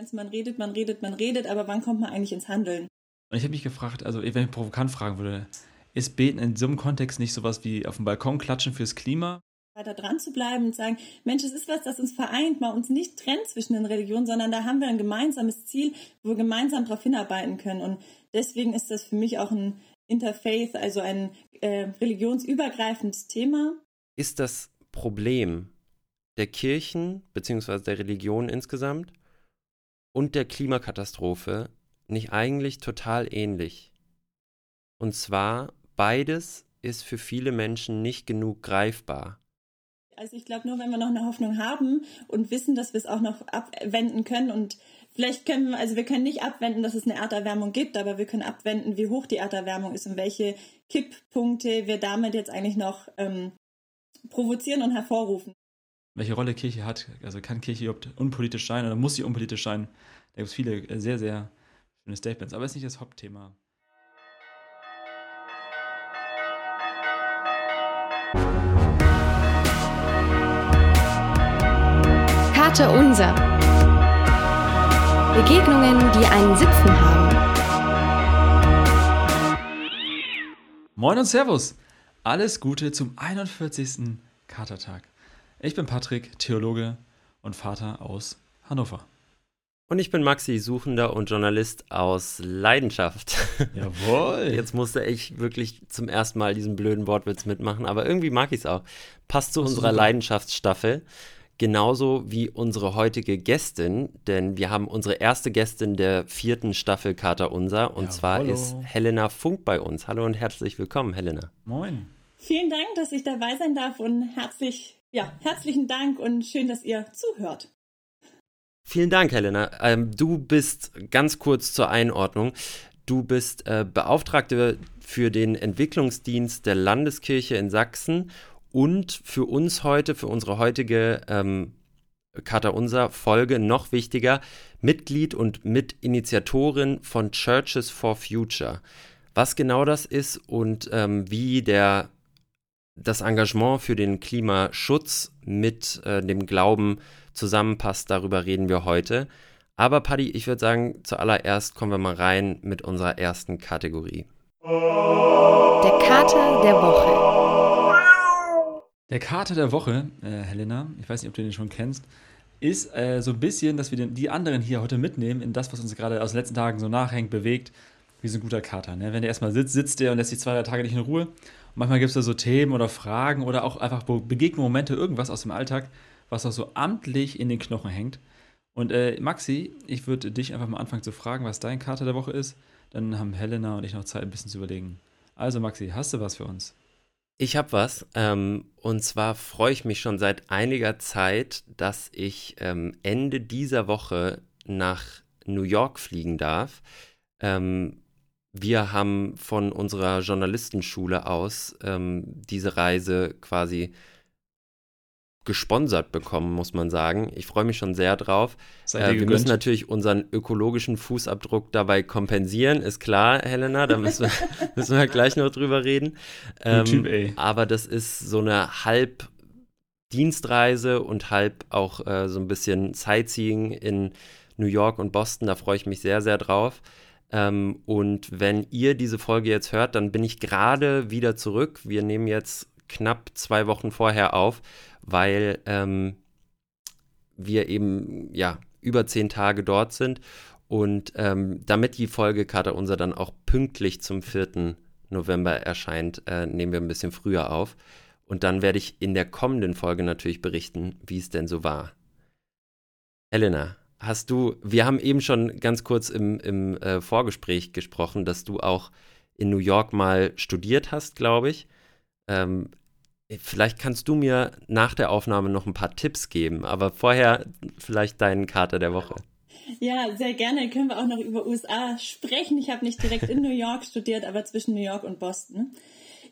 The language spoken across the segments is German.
meinst, man redet, man redet, man redet, aber wann kommt man eigentlich ins Handeln? Und ich habe mich gefragt, also wenn ich provokant fragen würde, ist Beten in so einem Kontext nicht sowas wie auf dem Balkon klatschen fürs Klima? Weiter dran zu bleiben und sagen, Mensch, es ist was, das uns vereint, mal uns nicht trennt zwischen den Religionen, sondern da haben wir ein gemeinsames Ziel, wo wir gemeinsam darauf hinarbeiten können. Und deswegen ist das für mich auch ein Interfaith, also ein äh, religionsübergreifendes Thema. Ist das Problem der Kirchen bzw. der Religion insgesamt und der Klimakatastrophe nicht eigentlich total ähnlich? Und zwar, beides ist für viele Menschen nicht genug greifbar. Also ich glaube, nur wenn wir noch eine Hoffnung haben und wissen, dass wir es auch noch abwenden können und vielleicht können wir, also wir können nicht abwenden, dass es eine Erderwärmung gibt, aber wir können abwenden, wie hoch die Erderwärmung ist und welche Kipppunkte wir damit jetzt eigentlich noch ähm, provozieren und hervorrufen. Welche Rolle Kirche hat, also kann Kirche überhaupt unpolitisch sein oder muss sie unpolitisch sein? Da gibt es viele äh, sehr, sehr schöne Statements, aber es ist nicht das Hauptthema. Karte Unser. Begegnungen, die einen Sitzen haben. Moin und Servus. Alles Gute zum 41. Katertag. Ich bin Patrick, Theologe und Vater aus Hannover. Und ich bin Maxi, Suchender und Journalist aus Leidenschaft. Jawohl. Jetzt musste ich wirklich zum ersten Mal diesen blöden Wortwitz mitmachen, aber irgendwie mag ich es auch. Passt zu unserer Leidenschaftsstaffel. Genauso wie unsere heutige Gästin, denn wir haben unsere erste Gästin der vierten Staffel Kater Unser und ja, zwar hallo. ist Helena Funk bei uns. Hallo und herzlich willkommen, Helena. Moin. Vielen Dank, dass ich dabei sein darf und herzlich, ja, herzlichen Dank und schön, dass ihr zuhört. Vielen Dank, Helena. Ähm, du bist ganz kurz zur Einordnung. Du bist äh, Beauftragte für den Entwicklungsdienst der Landeskirche in Sachsen und für uns heute, für unsere heutige ähm, Kater Unser Folge noch wichtiger, Mitglied und Mitinitiatorin von Churches for Future. Was genau das ist und ähm, wie der, das Engagement für den Klimaschutz mit äh, dem Glauben zusammenpasst, darüber reden wir heute. Aber Paddy, ich würde sagen, zuallererst kommen wir mal rein mit unserer ersten Kategorie. Der Kater der Woche. Der Kater der Woche, äh, Helena, ich weiß nicht, ob du den schon kennst, ist äh, so ein bisschen, dass wir den, die anderen hier heute mitnehmen in das, was uns gerade aus den letzten Tagen so nachhängt, bewegt, wie so ein guter Kater. Ne? Wenn der erstmal sitzt, sitzt der und lässt sich zwei, drei Tage nicht in Ruhe. Manchmal gibt es da so Themen oder Fragen oder auch einfach Begegnungsmomente, irgendwas aus dem Alltag, was auch so amtlich in den Knochen hängt. Und äh, Maxi, ich würde dich einfach mal anfangen zu fragen, was dein Kater der Woche ist. Dann haben Helena und ich noch Zeit, ein bisschen zu überlegen. Also Maxi, hast du was für uns? Ich habe was. Ähm, und zwar freue ich mich schon seit einiger Zeit, dass ich ähm, Ende dieser Woche nach New York fliegen darf. Ähm, wir haben von unserer Journalistenschule aus ähm, diese Reise quasi gesponsert bekommen, muss man sagen. Ich freue mich schon sehr drauf. Äh, wir müssen natürlich unseren ökologischen Fußabdruck dabei kompensieren, ist klar, Helena, da müssen wir, müssen wir gleich noch drüber reden. Ähm, typ. Aber das ist so eine halb Dienstreise und halb auch äh, so ein bisschen Sightseeing in New York und Boston. Da freue ich mich sehr, sehr drauf. Ähm, und wenn ihr diese Folge jetzt hört, dann bin ich gerade wieder zurück. Wir nehmen jetzt knapp zwei Wochen vorher auf weil ähm, wir eben ja über zehn Tage dort sind und ähm, damit die Folge Kater Unser dann auch pünktlich zum 4. November erscheint, äh, nehmen wir ein bisschen früher auf. Und dann werde ich in der kommenden Folge natürlich berichten, wie es denn so war. Helena, hast du, wir haben eben schon ganz kurz im, im äh, Vorgespräch gesprochen, dass du auch in New York mal studiert hast, glaube ich. Ähm, Vielleicht kannst du mir nach der Aufnahme noch ein paar Tipps geben, aber vorher vielleicht deinen Kater der Woche. Ja, sehr gerne. Können wir auch noch über USA sprechen. Ich habe nicht direkt in New York studiert, aber zwischen New York und Boston.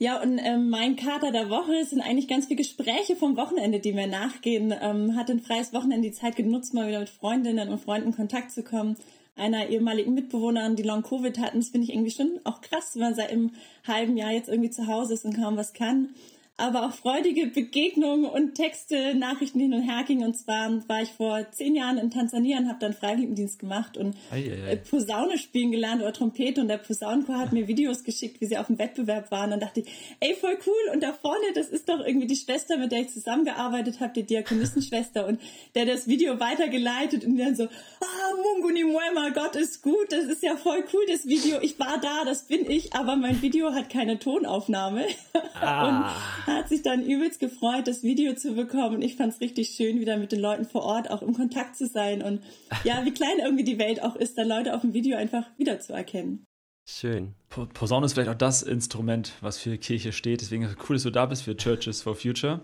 Ja, und ähm, mein Kater der Woche sind eigentlich ganz viele Gespräche vom Wochenende, die mir nachgehen. Ähm, hatte ein freies Wochenende die Zeit genutzt, mal wieder mit Freundinnen und Freunden in Kontakt zu kommen. Einer ehemaligen Mitbewohnerin, die Long Covid hatten, das finde ich irgendwie schon auch krass, wenn man seit einem halben Jahr jetzt irgendwie zu Hause ist und kaum was kann aber auch freudige Begegnungen und Texte, Nachrichten hin und her gingen. Und zwar war ich vor zehn Jahren in Tansania und habe dann Freiwilligendienst gemacht und ei, ei, ei. Äh, Posaune spielen gelernt oder Trompete. Und der Posaunenchor hat mir Videos geschickt, wie sie auf dem Wettbewerb waren. Und dann dachte ich, ey, voll cool. Und da vorne, das ist doch irgendwie die Schwester, mit der ich zusammengearbeitet habe, die Diakonissenschwester. Und der das Video weitergeleitet und dann so, ah, Munguni Muema, Gott ist gut. Das ist ja voll cool, das Video. Ich war da, das bin ich. Aber mein Video hat keine Tonaufnahme. Ah. Hat sich dann übelst gefreut, das Video zu bekommen. Ich fand es richtig schön, wieder mit den Leuten vor Ort auch im Kontakt zu sein und ja, wie klein irgendwie die Welt auch ist, dann Leute auf dem Video einfach wiederzuerkennen. Schön. Posaune ist vielleicht auch das Instrument, was für Kirche steht. Deswegen ist es cool, dass du da bist für Churches for Future.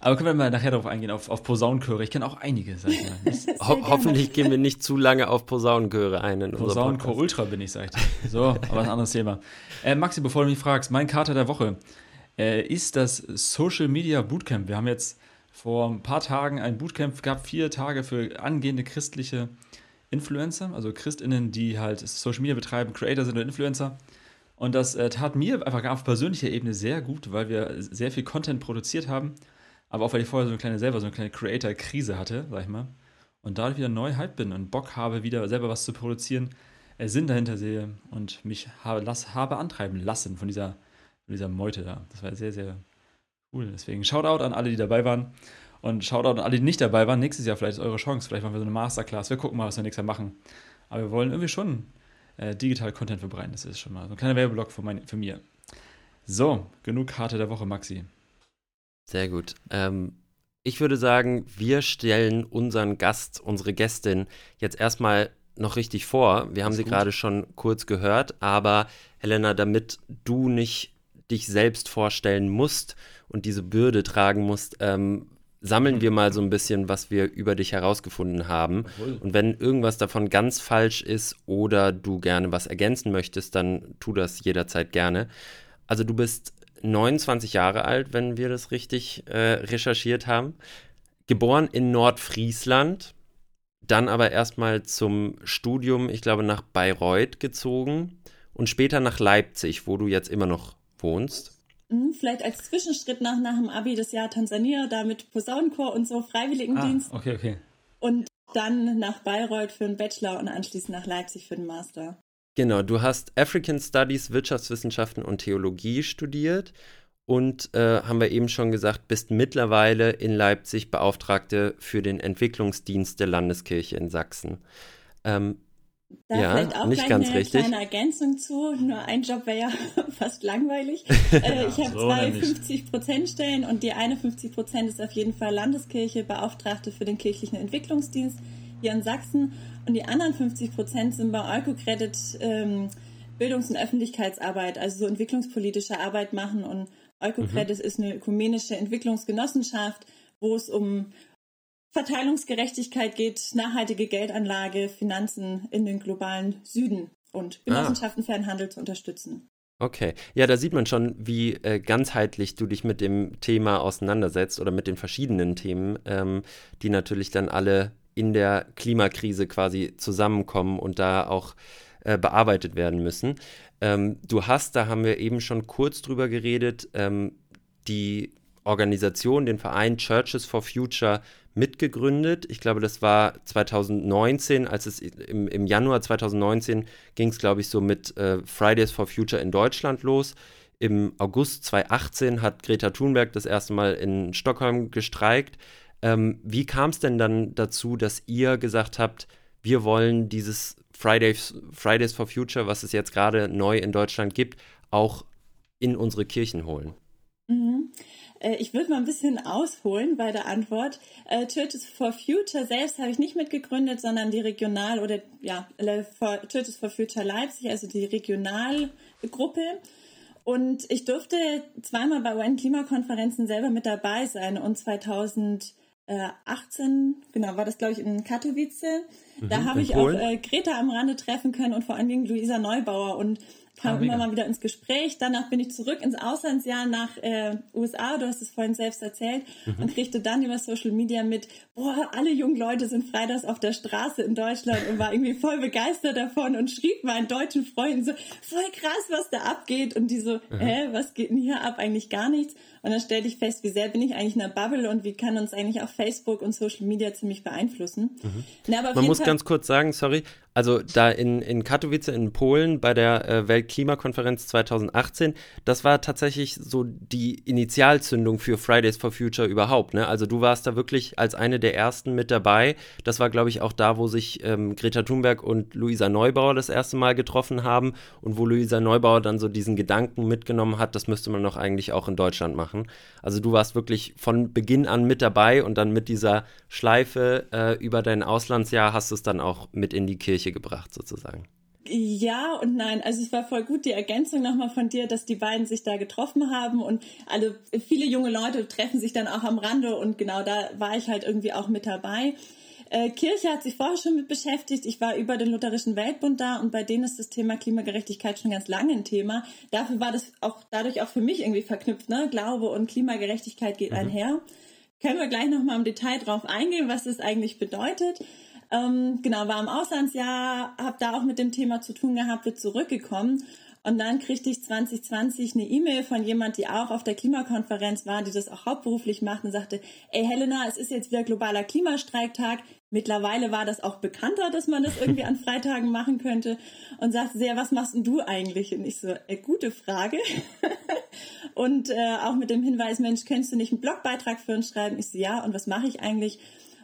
Aber können wir mal nachher darauf eingehen, auf, auf Posaunenchöre. Ich kenne auch einige, sag ich mal. Ho hoffentlich gehen wir nicht zu lange auf Posaunenchöre ein. In Posaunenchor Ultra bin ich, sag ich dir. So, aber ein anderes Thema. Äh, Maxi, bevor du mich fragst, mein Kater der Woche äh, ist das Social Media Bootcamp. Wir haben jetzt vor ein paar Tagen ein Bootcamp gehabt, vier Tage für angehende christliche Influencer, also Christinnen, die halt Social Media betreiben, Creator sind oder Influencer. Und das äh, tat mir einfach auf persönlicher Ebene sehr gut, weil wir sehr viel Content produziert haben, aber auch weil ich vorher so eine kleine selber so eine kleine Creator-Krise hatte, sag ich mal. Und dadurch wieder neu hype bin und Bock habe, wieder selber was zu produzieren, äh, Sinn dahinter sehe und mich habe, las, habe antreiben lassen von dieser mit dieser Meute da. Das war sehr, sehr cool. Deswegen Shoutout an alle, die dabei waren. Und Shoutout an alle, die nicht dabei waren. Nächstes Jahr vielleicht ist eure Chance. Vielleicht machen wir so eine Masterclass. Wir gucken mal, was wir nächstes Jahr machen. Aber wir wollen irgendwie schon äh, digital Content verbreiten. Das ist schon mal so ein kleiner Werbeblock für, mein, für mir. So, genug Karte der Woche, Maxi. Sehr gut. Ähm, ich würde sagen, wir stellen unseren Gast, unsere Gästin jetzt erstmal noch richtig vor. Wir haben sie gerade schon kurz gehört, aber Helena, damit du nicht dich selbst vorstellen musst und diese Bürde tragen musst, ähm, sammeln wir mal so ein bisschen, was wir über dich herausgefunden haben. Und wenn irgendwas davon ganz falsch ist oder du gerne was ergänzen möchtest, dann tu das jederzeit gerne. Also du bist 29 Jahre alt, wenn wir das richtig äh, recherchiert haben. Geboren in Nordfriesland, dann aber erstmal zum Studium, ich glaube, nach Bayreuth gezogen und später nach Leipzig, wo du jetzt immer noch wohnst? Mhm, vielleicht als Zwischenschritt nach, nach dem Abi das Jahr Tansania, da mit Posaunenchor und so Freiwilligendienst. Ah, okay, okay. Und dann nach Bayreuth für einen Bachelor und anschließend nach Leipzig für den Master. Genau, du hast African Studies, Wirtschaftswissenschaften und Theologie studiert und äh, haben wir eben schon gesagt, bist mittlerweile in Leipzig Beauftragte für den Entwicklungsdienst der Landeskirche in Sachsen. Ähm, da ja, vielleicht auch nicht ganz eine richtig. kleine Ergänzung zu. Nur ein Job wäre ja fast langweilig. Äh, ich habe so zwei 50-Prozent-Stellen und die eine 50 Prozent ist auf jeden Fall Landeskirche, Beauftragte für den kirchlichen Entwicklungsdienst hier in Sachsen. Und die anderen 50 Prozent sind bei Eukocredit ähm, Bildungs- und Öffentlichkeitsarbeit, also so entwicklungspolitische Arbeit machen. Und Eukocredit mhm. ist eine ökumenische Entwicklungsgenossenschaft, wo es um Verteilungsgerechtigkeit geht, nachhaltige Geldanlage, Finanzen in den globalen Süden und Genossenschaften ah. fairen Handel zu unterstützen. Okay, ja, da sieht man schon, wie äh, ganzheitlich du dich mit dem Thema auseinandersetzt oder mit den verschiedenen Themen, ähm, die natürlich dann alle in der Klimakrise quasi zusammenkommen und da auch äh, bearbeitet werden müssen. Ähm, du hast, da haben wir eben schon kurz drüber geredet, ähm, die Organisation, den Verein Churches for Future mitgegründet. Ich glaube, das war 2019, als es im, im Januar 2019 ging es, glaube ich, so mit äh, Fridays for Future in Deutschland los. Im August 2018 hat Greta Thunberg das erste Mal in Stockholm gestreikt. Ähm, wie kam es denn dann dazu, dass ihr gesagt habt, wir wollen dieses Fridays, Fridays for Future, was es jetzt gerade neu in Deutschland gibt, auch in unsere Kirchen holen? Mhm. Äh, ich würde mal ein bisschen ausholen bei der Antwort. Äh, Churches for Future selbst habe ich nicht mitgegründet, sondern die Regional- oder ja, Churches for Future Leipzig, also die Regionalgruppe. Und ich durfte zweimal bei UN-Klimakonferenzen selber mit dabei sein und 2018, genau, war das glaube ich in Katowice. Da mhm, habe ich auch äh, Greta am Rande treffen können und vor allen Dingen Luisa Neubauer. Und kam ah, immer mal wieder ins Gespräch. Danach bin ich zurück ins Auslandsjahr nach äh, USA, du hast es vorhin selbst erzählt, mhm. und kriegte dann über Social Media mit, boah, alle jungen Leute sind freitags auf der Straße in Deutschland und war irgendwie voll begeistert davon und schrieb meinen deutschen Freunden so, voll krass, was da abgeht. Und die so, mhm. hä, was geht denn hier ab? Eigentlich gar nichts. Und dann stellte ich fest, wie sehr bin ich eigentlich in einer Bubble und wie kann uns eigentlich auch Facebook und Social Media ziemlich beeinflussen. Mhm. Na, Man muss Fall ganz kurz sagen, sorry, also da in, in Katowice in Polen bei der äh, Weltklimakonferenz 2018, das war tatsächlich so die Initialzündung für Fridays for Future überhaupt. Ne? Also du warst da wirklich als eine der ersten mit dabei. Das war, glaube ich, auch da, wo sich ähm, Greta Thunberg und Luisa Neubauer das erste Mal getroffen haben und wo Luisa Neubauer dann so diesen Gedanken mitgenommen hat, das müsste man doch eigentlich auch in Deutschland machen machen. Also du warst wirklich von Beginn an mit dabei und dann mit dieser Schleife äh, über dein Auslandsjahr hast du es dann auch mit in die Kirche gebracht sozusagen. Ja und nein. Also es war voll gut die Ergänzung nochmal von dir, dass die beiden sich da getroffen haben und alle viele junge Leute treffen sich dann auch am Rande und genau da war ich halt irgendwie auch mit dabei. Äh, Kirche hat sich vorher schon mit beschäftigt. Ich war über den Lutherischen Weltbund da und bei denen ist das Thema Klimagerechtigkeit schon ganz lange ein Thema. Dafür war das auch dadurch auch für mich irgendwie verknüpft. Ne? Glaube und Klimagerechtigkeit geht mhm. einher. Können wir gleich nochmal im Detail drauf eingehen, was das eigentlich bedeutet. Ähm, genau, war im Auslandsjahr, habe da auch mit dem Thema zu tun gehabt, wird zurückgekommen und dann kriegte ich 2020 eine E-Mail von jemand, die auch auf der Klimakonferenz war, die das auch hauptberuflich macht und sagte, ey Helena, es ist jetzt wieder globaler Klimastreiktag. Mittlerweile war das auch bekannter, dass man das irgendwie an Freitagen machen könnte und sagte sehr, was machst denn du eigentlich? Und ich so, äh, gute Frage. und äh, auch mit dem Hinweis, Mensch, könntest du nicht einen Blogbeitrag für uns schreiben? Ich so, ja, und was mache ich eigentlich?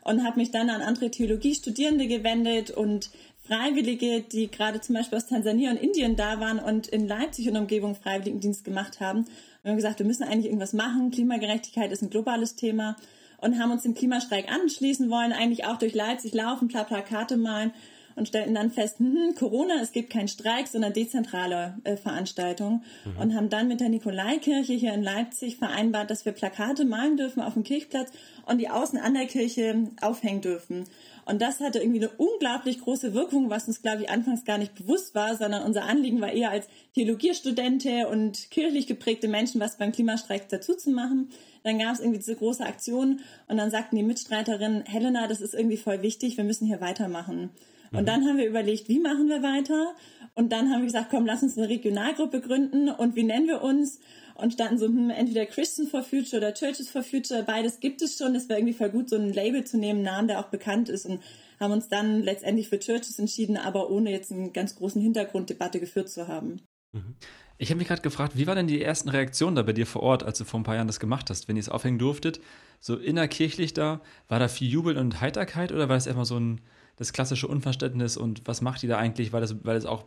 Und habe mich dann an andere Theologiestudierende gewendet und Freiwillige, die gerade zum Beispiel aus Tansania und Indien da waren und in Leipzig und Umgebung Freiwilligendienst gemacht haben. Wir haben gesagt, wir müssen eigentlich irgendwas machen. Klimagerechtigkeit ist ein globales Thema und haben uns dem Klimastreik anschließen wollen, eigentlich auch durch Leipzig laufen, Plakate malen und stellten dann fest, hm, hm, Corona, es gibt keinen Streik, sondern dezentrale äh, Veranstaltungen mhm. und haben dann mit der Nikolaikirche hier in Leipzig vereinbart, dass wir Plakate malen dürfen auf dem Kirchplatz und die außen an der Kirche aufhängen dürfen. Und das hatte irgendwie eine unglaublich große Wirkung, was uns, glaube ich, anfangs gar nicht bewusst war, sondern unser Anliegen war eher als Theologiestudente und kirchlich geprägte Menschen was beim Klimastreik dazu zu machen. Dann gab es irgendwie diese große Aktion und dann sagten die Mitstreiterinnen, Helena, das ist irgendwie voll wichtig, wir müssen hier weitermachen. Und mhm. dann haben wir überlegt, wie machen wir weiter? Und dann haben wir gesagt, komm, lass uns eine Regionalgruppe gründen und wie nennen wir uns? und standen so, hm, entweder Christians for Future oder Churches for Future, beides gibt es schon. Es wäre irgendwie voll gut, so ein Label zu nehmen, einen Namen, der auch bekannt ist und haben uns dann letztendlich für Churches entschieden, aber ohne jetzt einen ganz großen Hintergrunddebatte geführt zu haben. Mhm. Ich habe mich gerade gefragt, wie war denn die ersten Reaktionen da bei dir vor Ort, als du vor ein paar Jahren das gemacht hast, wenn ihr es aufhängen durftet? So innerkirchlich da, war da viel Jubel und Heiterkeit oder war das erstmal so ein das klassische Unverständnis und was macht die da eigentlich, weil das, weil das auch,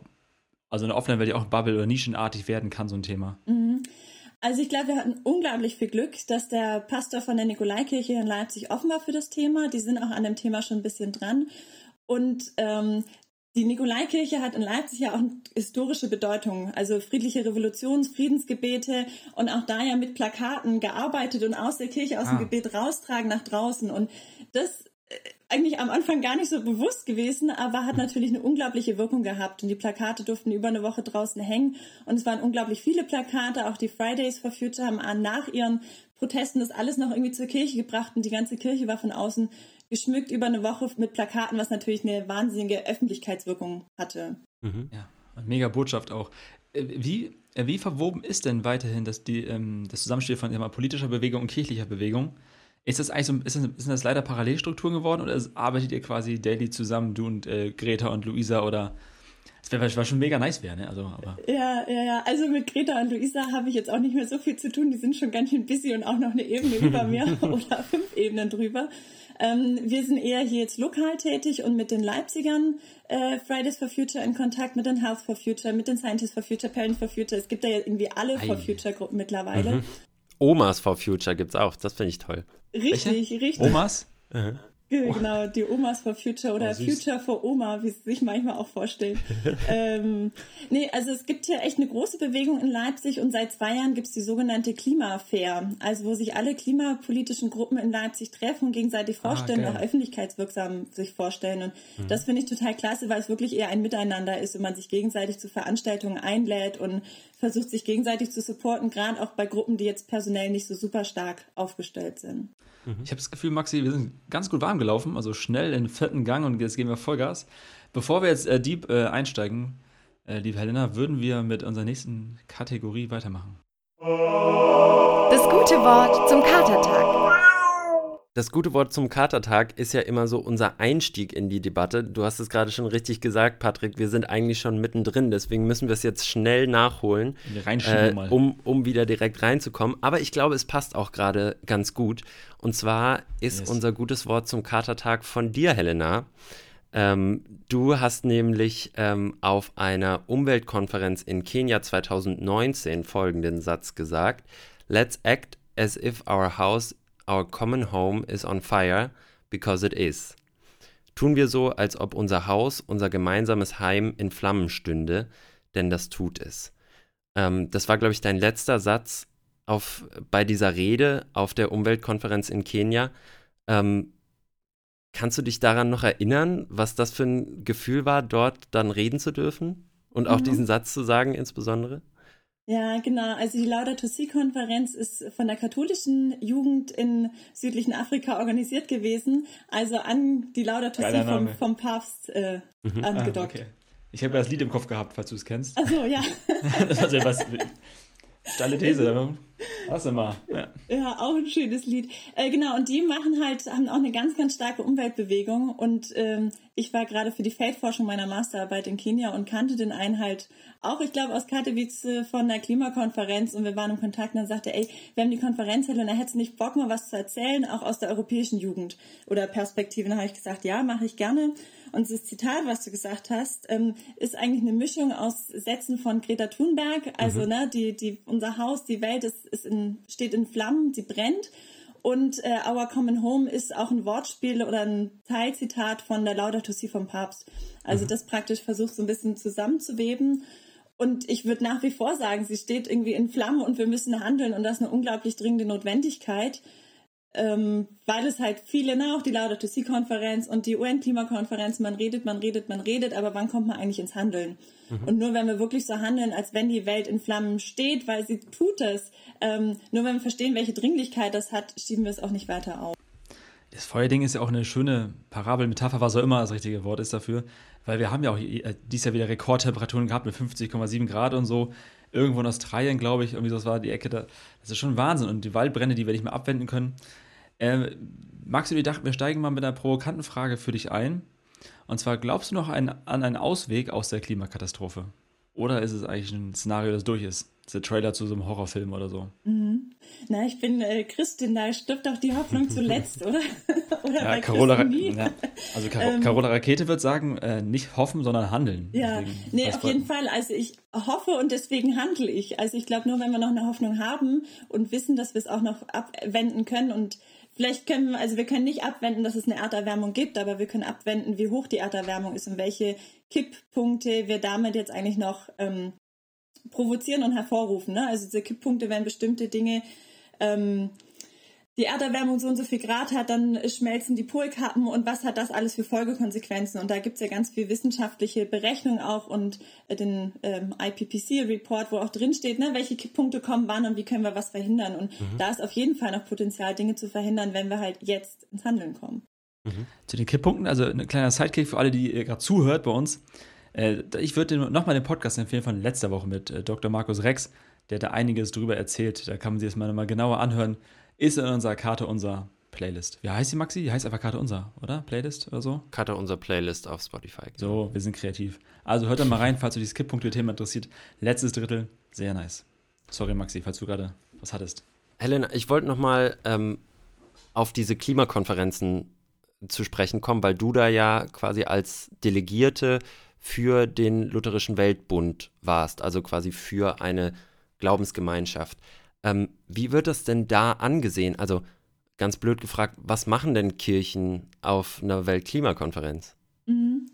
also eine Offline-Welt ja auch Bubble oder nischenartig werden kann, so ein Thema? Mhm. Also ich glaube, wir hatten unglaublich viel Glück, dass der Pastor von der Nikolaikirche in Leipzig offen war für das Thema. Die sind auch an dem Thema schon ein bisschen dran. Und ähm, die Nikolaikirche hat in Leipzig ja auch eine historische Bedeutung, also friedliche Revolutions-, Friedensgebete und auch da ja mit Plakaten gearbeitet und aus der Kirche, aus ah. dem Gebet raustragen nach draußen. Und das eigentlich am Anfang gar nicht so bewusst gewesen, aber hat natürlich eine unglaubliche Wirkung gehabt. Und die Plakate durften über eine Woche draußen hängen. Und es waren unglaublich viele Plakate. Auch die Fridays for Future haben nach ihren Protesten das alles noch irgendwie zur Kirche gebracht. Und die ganze Kirche war von außen geschmückt über eine Woche mit Plakaten, was natürlich eine wahnsinnige Öffentlichkeitswirkung hatte. Mhm. Ja, mega Botschaft auch. Äh, wie, äh, wie verwoben ist denn weiterhin das, die, ähm, das Zusammenspiel von mal, politischer Bewegung und kirchlicher Bewegung? Ist das eigentlich so, ist das, sind das leider Parallelstrukturen geworden oder arbeitet ihr quasi daily zusammen, du und äh, Greta und Luisa oder das wäre wär schon mega nice wäre, ne? Also, aber. Ja, ja, ja. Also mit Greta und Luisa habe ich jetzt auch nicht mehr so viel zu tun. Die sind schon ganz schön busy und auch noch eine Ebene über mir oder fünf Ebenen drüber. Ähm, wir sind eher hier jetzt lokal tätig und mit den Leipzigern äh, Fridays for Future in Kontakt, mit den Health for Future, mit den Scientists for Future, Parents for Future. Es gibt da ja irgendwie alle Ei. for Future Gruppen mittlerweile. Mhm. Omas for Future gibt es auch. Das finde ich toll. Richtig, Welche? richtig. Omas? Genau, die Omas for Future oder oh, Future for Oma, wie sie sich manchmal auch vorstellen. ähm, nee, also es gibt hier echt eine große Bewegung in Leipzig und seit zwei Jahren gibt es die sogenannte Klimafair, also wo sich alle klimapolitischen Gruppen in Leipzig treffen und gegenseitig ah, vorstellen, ah, auch öffentlichkeitswirksam sich vorstellen. Und mhm. das finde ich total klasse, weil es wirklich eher ein Miteinander ist und man sich gegenseitig zu Veranstaltungen einlädt und versucht, sich gegenseitig zu supporten, gerade auch bei Gruppen, die jetzt personell nicht so super stark aufgestellt sind. Ich habe das Gefühl, Maxi, wir sind ganz gut warm gelaufen, also schnell in den vierten Gang und jetzt geben wir Vollgas. Bevor wir jetzt äh, deep äh, einsteigen, äh, liebe Helena, würden wir mit unserer nächsten Kategorie weitermachen. Das gute Wort zum Katertag. Das gute Wort zum Katertag ist ja immer so unser Einstieg in die Debatte. Du hast es gerade schon richtig gesagt, Patrick. Wir sind eigentlich schon mittendrin, deswegen müssen wir es jetzt schnell nachholen, äh, um, um wieder direkt reinzukommen. Aber ich glaube, es passt auch gerade ganz gut. Und zwar ist yes. unser gutes Wort zum Katertag von dir, Helena. Ähm, du hast nämlich ähm, auf einer Umweltkonferenz in Kenia 2019 folgenden Satz gesagt: Let's act as if our house Our common home is on fire because it is. Tun wir so, als ob unser Haus, unser gemeinsames Heim in Flammen stünde, denn das tut es. Ähm, das war, glaube ich, dein letzter Satz auf, bei dieser Rede auf der Umweltkonferenz in Kenia. Ähm, kannst du dich daran noch erinnern, was das für ein Gefühl war, dort dann reden zu dürfen? Und auch mhm. diesen Satz zu sagen insbesondere? Ja, genau. Also die Laudato Si-Konferenz ist von der katholischen Jugend in südlichen Afrika organisiert gewesen, also an die Laudato Si vom, vom, Papst äh, mhm. angedockt. Ah, okay. Ich habe ja das Lied im Kopf gehabt, falls du es kennst. Ach so, ja. das war ja was. Steile These. Was immer. Ja. ja, auch ein schönes Lied. Äh, genau, und die machen halt, haben auch eine ganz, ganz starke Umweltbewegung. Und ähm, ich war gerade für die Feldforschung meiner Masterarbeit in Kenia und kannte den einen halt auch, ich glaube, aus Katowice äh, von der Klimakonferenz und wir waren im Kontakt und dann sagte, ey, wir haben die Konferenz und er hätte nicht Bock, mal was zu erzählen, auch aus der europäischen Jugend oder Perspektive. Und dann habe ich gesagt, ja, mache ich gerne. Und das Zitat, was du gesagt hast, ähm, ist eigentlich eine Mischung aus Sätzen von Greta Thunberg. Also, mhm. ne, die, die, unser Haus, die Welt ist, ist in, steht in Flammen, sie brennt. Und äh, Our Common Home ist auch ein Wortspiel oder ein Teilzitat von der Laudato Si vom Papst. Also mhm. das praktisch versucht so ein bisschen zusammenzuweben. Und ich würde nach wie vor sagen, sie steht irgendwie in Flammen und wir müssen handeln und das ist eine unglaublich dringende Notwendigkeit, ähm, weil es halt viele, na, auch die Laudato Si-Konferenz und die UN-Klimakonferenz, man redet, man redet, man redet, aber wann kommt man eigentlich ins Handeln? Mhm. Und nur wenn wir wirklich so handeln, als wenn die Welt in Flammen steht, weil sie tut es, ähm, nur wenn wir verstehen, welche Dringlichkeit das hat, schieben wir es auch nicht weiter auf. Das Feuerding ist ja auch eine schöne Parabel, Metapher, was auch immer das richtige Wort ist dafür, weil wir haben ja auch äh, dieses Jahr wieder Rekordtemperaturen gehabt mit 50,7 Grad und so. Irgendwo in Australien, glaube ich, irgendwie so, das war die Ecke da. Das ist schon Wahnsinn. Und die Waldbrände, die wir nicht mehr abwenden können. Ähm, Max ich dachten, wir steigen mal mit einer provokanten Frage für dich ein. Und zwar, glaubst du noch an einen Ausweg aus der Klimakatastrophe? Oder ist es eigentlich ein Szenario, das durch ist? Ist der Trailer zu so einem Horrorfilm oder so. Mhm. Na, ich bin äh, Christin, da stirbt auch die Hoffnung zuletzt, oder? oder ja, Carola, ja, also Car ähm, Carola Rakete wird sagen, äh, nicht hoffen, sondern handeln. Ja, deswegen, nee, auf jeden Fall. Also ich hoffe und deswegen handle ich. Also ich glaube, nur wenn wir noch eine Hoffnung haben und wissen, dass wir es auch noch abwenden können und Vielleicht können wir, also wir können nicht abwenden, dass es eine Erderwärmung gibt, aber wir können abwenden, wie hoch die Erderwärmung ist und welche Kipppunkte wir damit jetzt eigentlich noch ähm, provozieren und hervorrufen. Ne? Also diese Kipppunkte werden bestimmte Dinge ähm, die Erderwärmung so und so viel Grad hat, dann schmelzen die Polkappen und was hat das alles für Folgekonsequenzen? Und da gibt es ja ganz viel wissenschaftliche Berechnung auch und äh, den ähm, IPPC-Report, wo auch drin steht, ne, welche Punkte kommen wann und wie können wir was verhindern. Und mhm. da ist auf jeden Fall noch Potenzial, Dinge zu verhindern, wenn wir halt jetzt ins Handeln kommen. Mhm. Zu den Kipppunkten, also ein kleiner Sidekick für alle, die gerade zuhört bei uns. Äh, ich würde nochmal den Podcast empfehlen von letzter Woche mit äh, Dr. Markus Rex, der da einiges drüber erzählt. Da kann man sich das mal, mal genauer anhören ist in unserer Karte unser Playlist. Wie heißt die, Maxi? Die heißt einfach Karte unser, oder? Playlist oder so? Karte unser Playlist auf Spotify. Genau. So, wir sind kreativ. Also hört da mal rein, falls euch die Skip-Punkte-Thema interessiert. Letztes Drittel, sehr nice. Sorry, Maxi, falls du gerade was hattest. Helena, ich wollte nochmal ähm, auf diese Klimakonferenzen zu sprechen kommen, weil du da ja quasi als Delegierte für den Lutherischen Weltbund warst, also quasi für eine Glaubensgemeinschaft. Ähm, wie wird das denn da angesehen? Also ganz blöd gefragt, was machen denn Kirchen auf einer Weltklimakonferenz? Mhm.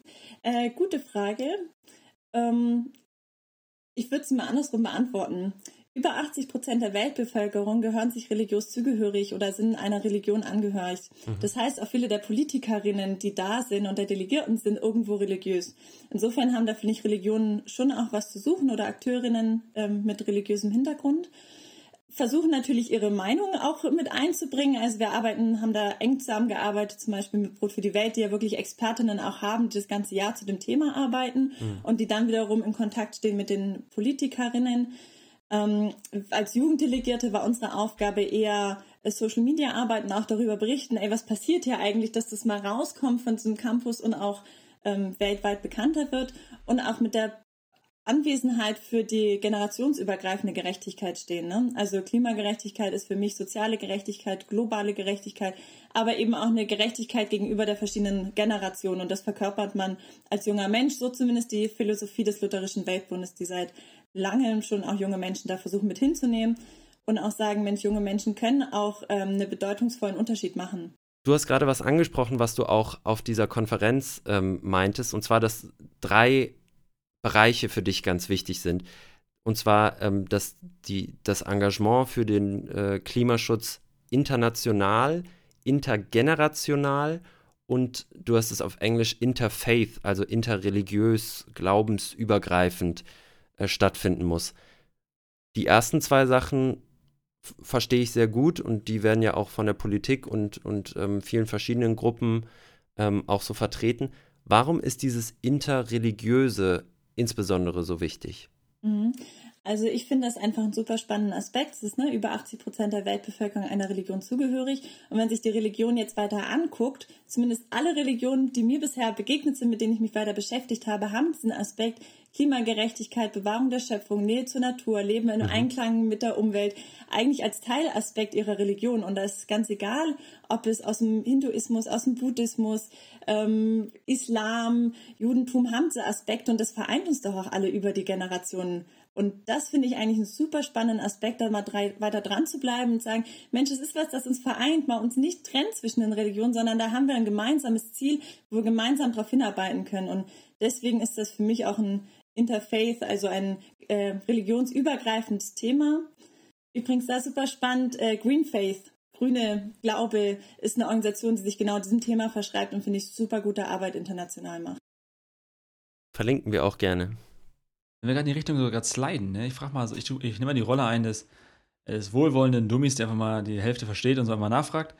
Äh, gute Frage. Ähm, ich würde es mal andersrum beantworten. Über 80 Prozent der Weltbevölkerung gehören sich religiös zugehörig oder sind einer Religion angehörig. Mhm. Das heißt, auch viele der Politikerinnen, die da sind und der Delegierten sind irgendwo religiös. Insofern haben da, finde ich, Religionen schon auch was zu suchen oder Akteurinnen ähm, mit religiösem Hintergrund versuchen natürlich ihre Meinung auch mit einzubringen. Also wir arbeiten, haben da eng zusammengearbeitet, zum Beispiel mit Brot für die Welt, die ja wirklich Expertinnen auch haben, die das ganze Jahr zu dem Thema arbeiten mhm. und die dann wiederum in Kontakt stehen mit den Politikerinnen. Ähm, als Jugenddelegierte war unsere Aufgabe eher äh, Social Media arbeiten, auch darüber berichten, ey, was passiert hier eigentlich, dass das mal rauskommt von diesem Campus und auch ähm, weltweit bekannter wird und auch mit der Anwesenheit für die generationsübergreifende Gerechtigkeit stehen. Ne? Also Klimagerechtigkeit ist für mich soziale Gerechtigkeit, globale Gerechtigkeit, aber eben auch eine Gerechtigkeit gegenüber der verschiedenen Generationen. Und das verkörpert man als junger Mensch, so zumindest die Philosophie des Lutherischen Weltbundes, die seit langem schon auch junge Menschen da versuchen mit hinzunehmen und auch sagen, Mensch, junge Menschen können auch ähm, einen bedeutungsvollen Unterschied machen. Du hast gerade was angesprochen, was du auch auf dieser Konferenz ähm, meintest, und zwar, dass drei Bereiche für dich ganz wichtig sind. Und zwar ähm, dass die, das Engagement für den äh, Klimaschutz international, intergenerational und du hast es auf Englisch interfaith, also interreligiös, glaubensübergreifend äh, stattfinden muss. Die ersten zwei Sachen verstehe ich sehr gut und die werden ja auch von der Politik und, und ähm, vielen verschiedenen Gruppen ähm, auch so vertreten. Warum ist dieses interreligiöse insbesondere so wichtig? Also ich finde das einfach ein super spannender Aspekt. Es ist ne, über 80 Prozent der Weltbevölkerung einer Religion zugehörig. Und wenn sich die Religion jetzt weiter anguckt, zumindest alle Religionen, die mir bisher begegnet sind, mit denen ich mich weiter beschäftigt habe, haben diesen Aspekt Klimagerechtigkeit, Bewahrung der Schöpfung, Nähe zur Natur, Leben in mhm. Einklang mit der Umwelt, eigentlich als Teilaspekt ihrer Religion. Und da ist ganz egal, ob es aus dem Hinduismus, aus dem Buddhismus, ähm, Islam, Judentum haben diese Aspekte und das vereint uns doch auch alle über die Generationen und das finde ich eigentlich einen super spannenden Aspekt, da mal drei, weiter dran zu bleiben und sagen, Mensch, es ist was, das uns vereint, mal uns nicht trennt zwischen den Religionen, sondern da haben wir ein gemeinsames Ziel, wo wir gemeinsam darauf hinarbeiten können. Und deswegen ist das für mich auch ein Interfaith, also ein äh, religionsübergreifendes Thema. Übrigens, da super spannend, äh, Green Faith, grüne Glaube, ist eine Organisation, die sich genau diesem Thema verschreibt und finde ich super gute Arbeit international macht. Verlinken wir auch gerne wenn wir gerade in die Richtung so gerade sliden, ne? ich frage mal, ich, ich nehme mal die Rolle ein des, des wohlwollenden Dummies, der einfach mal die Hälfte versteht und so einmal nachfragt,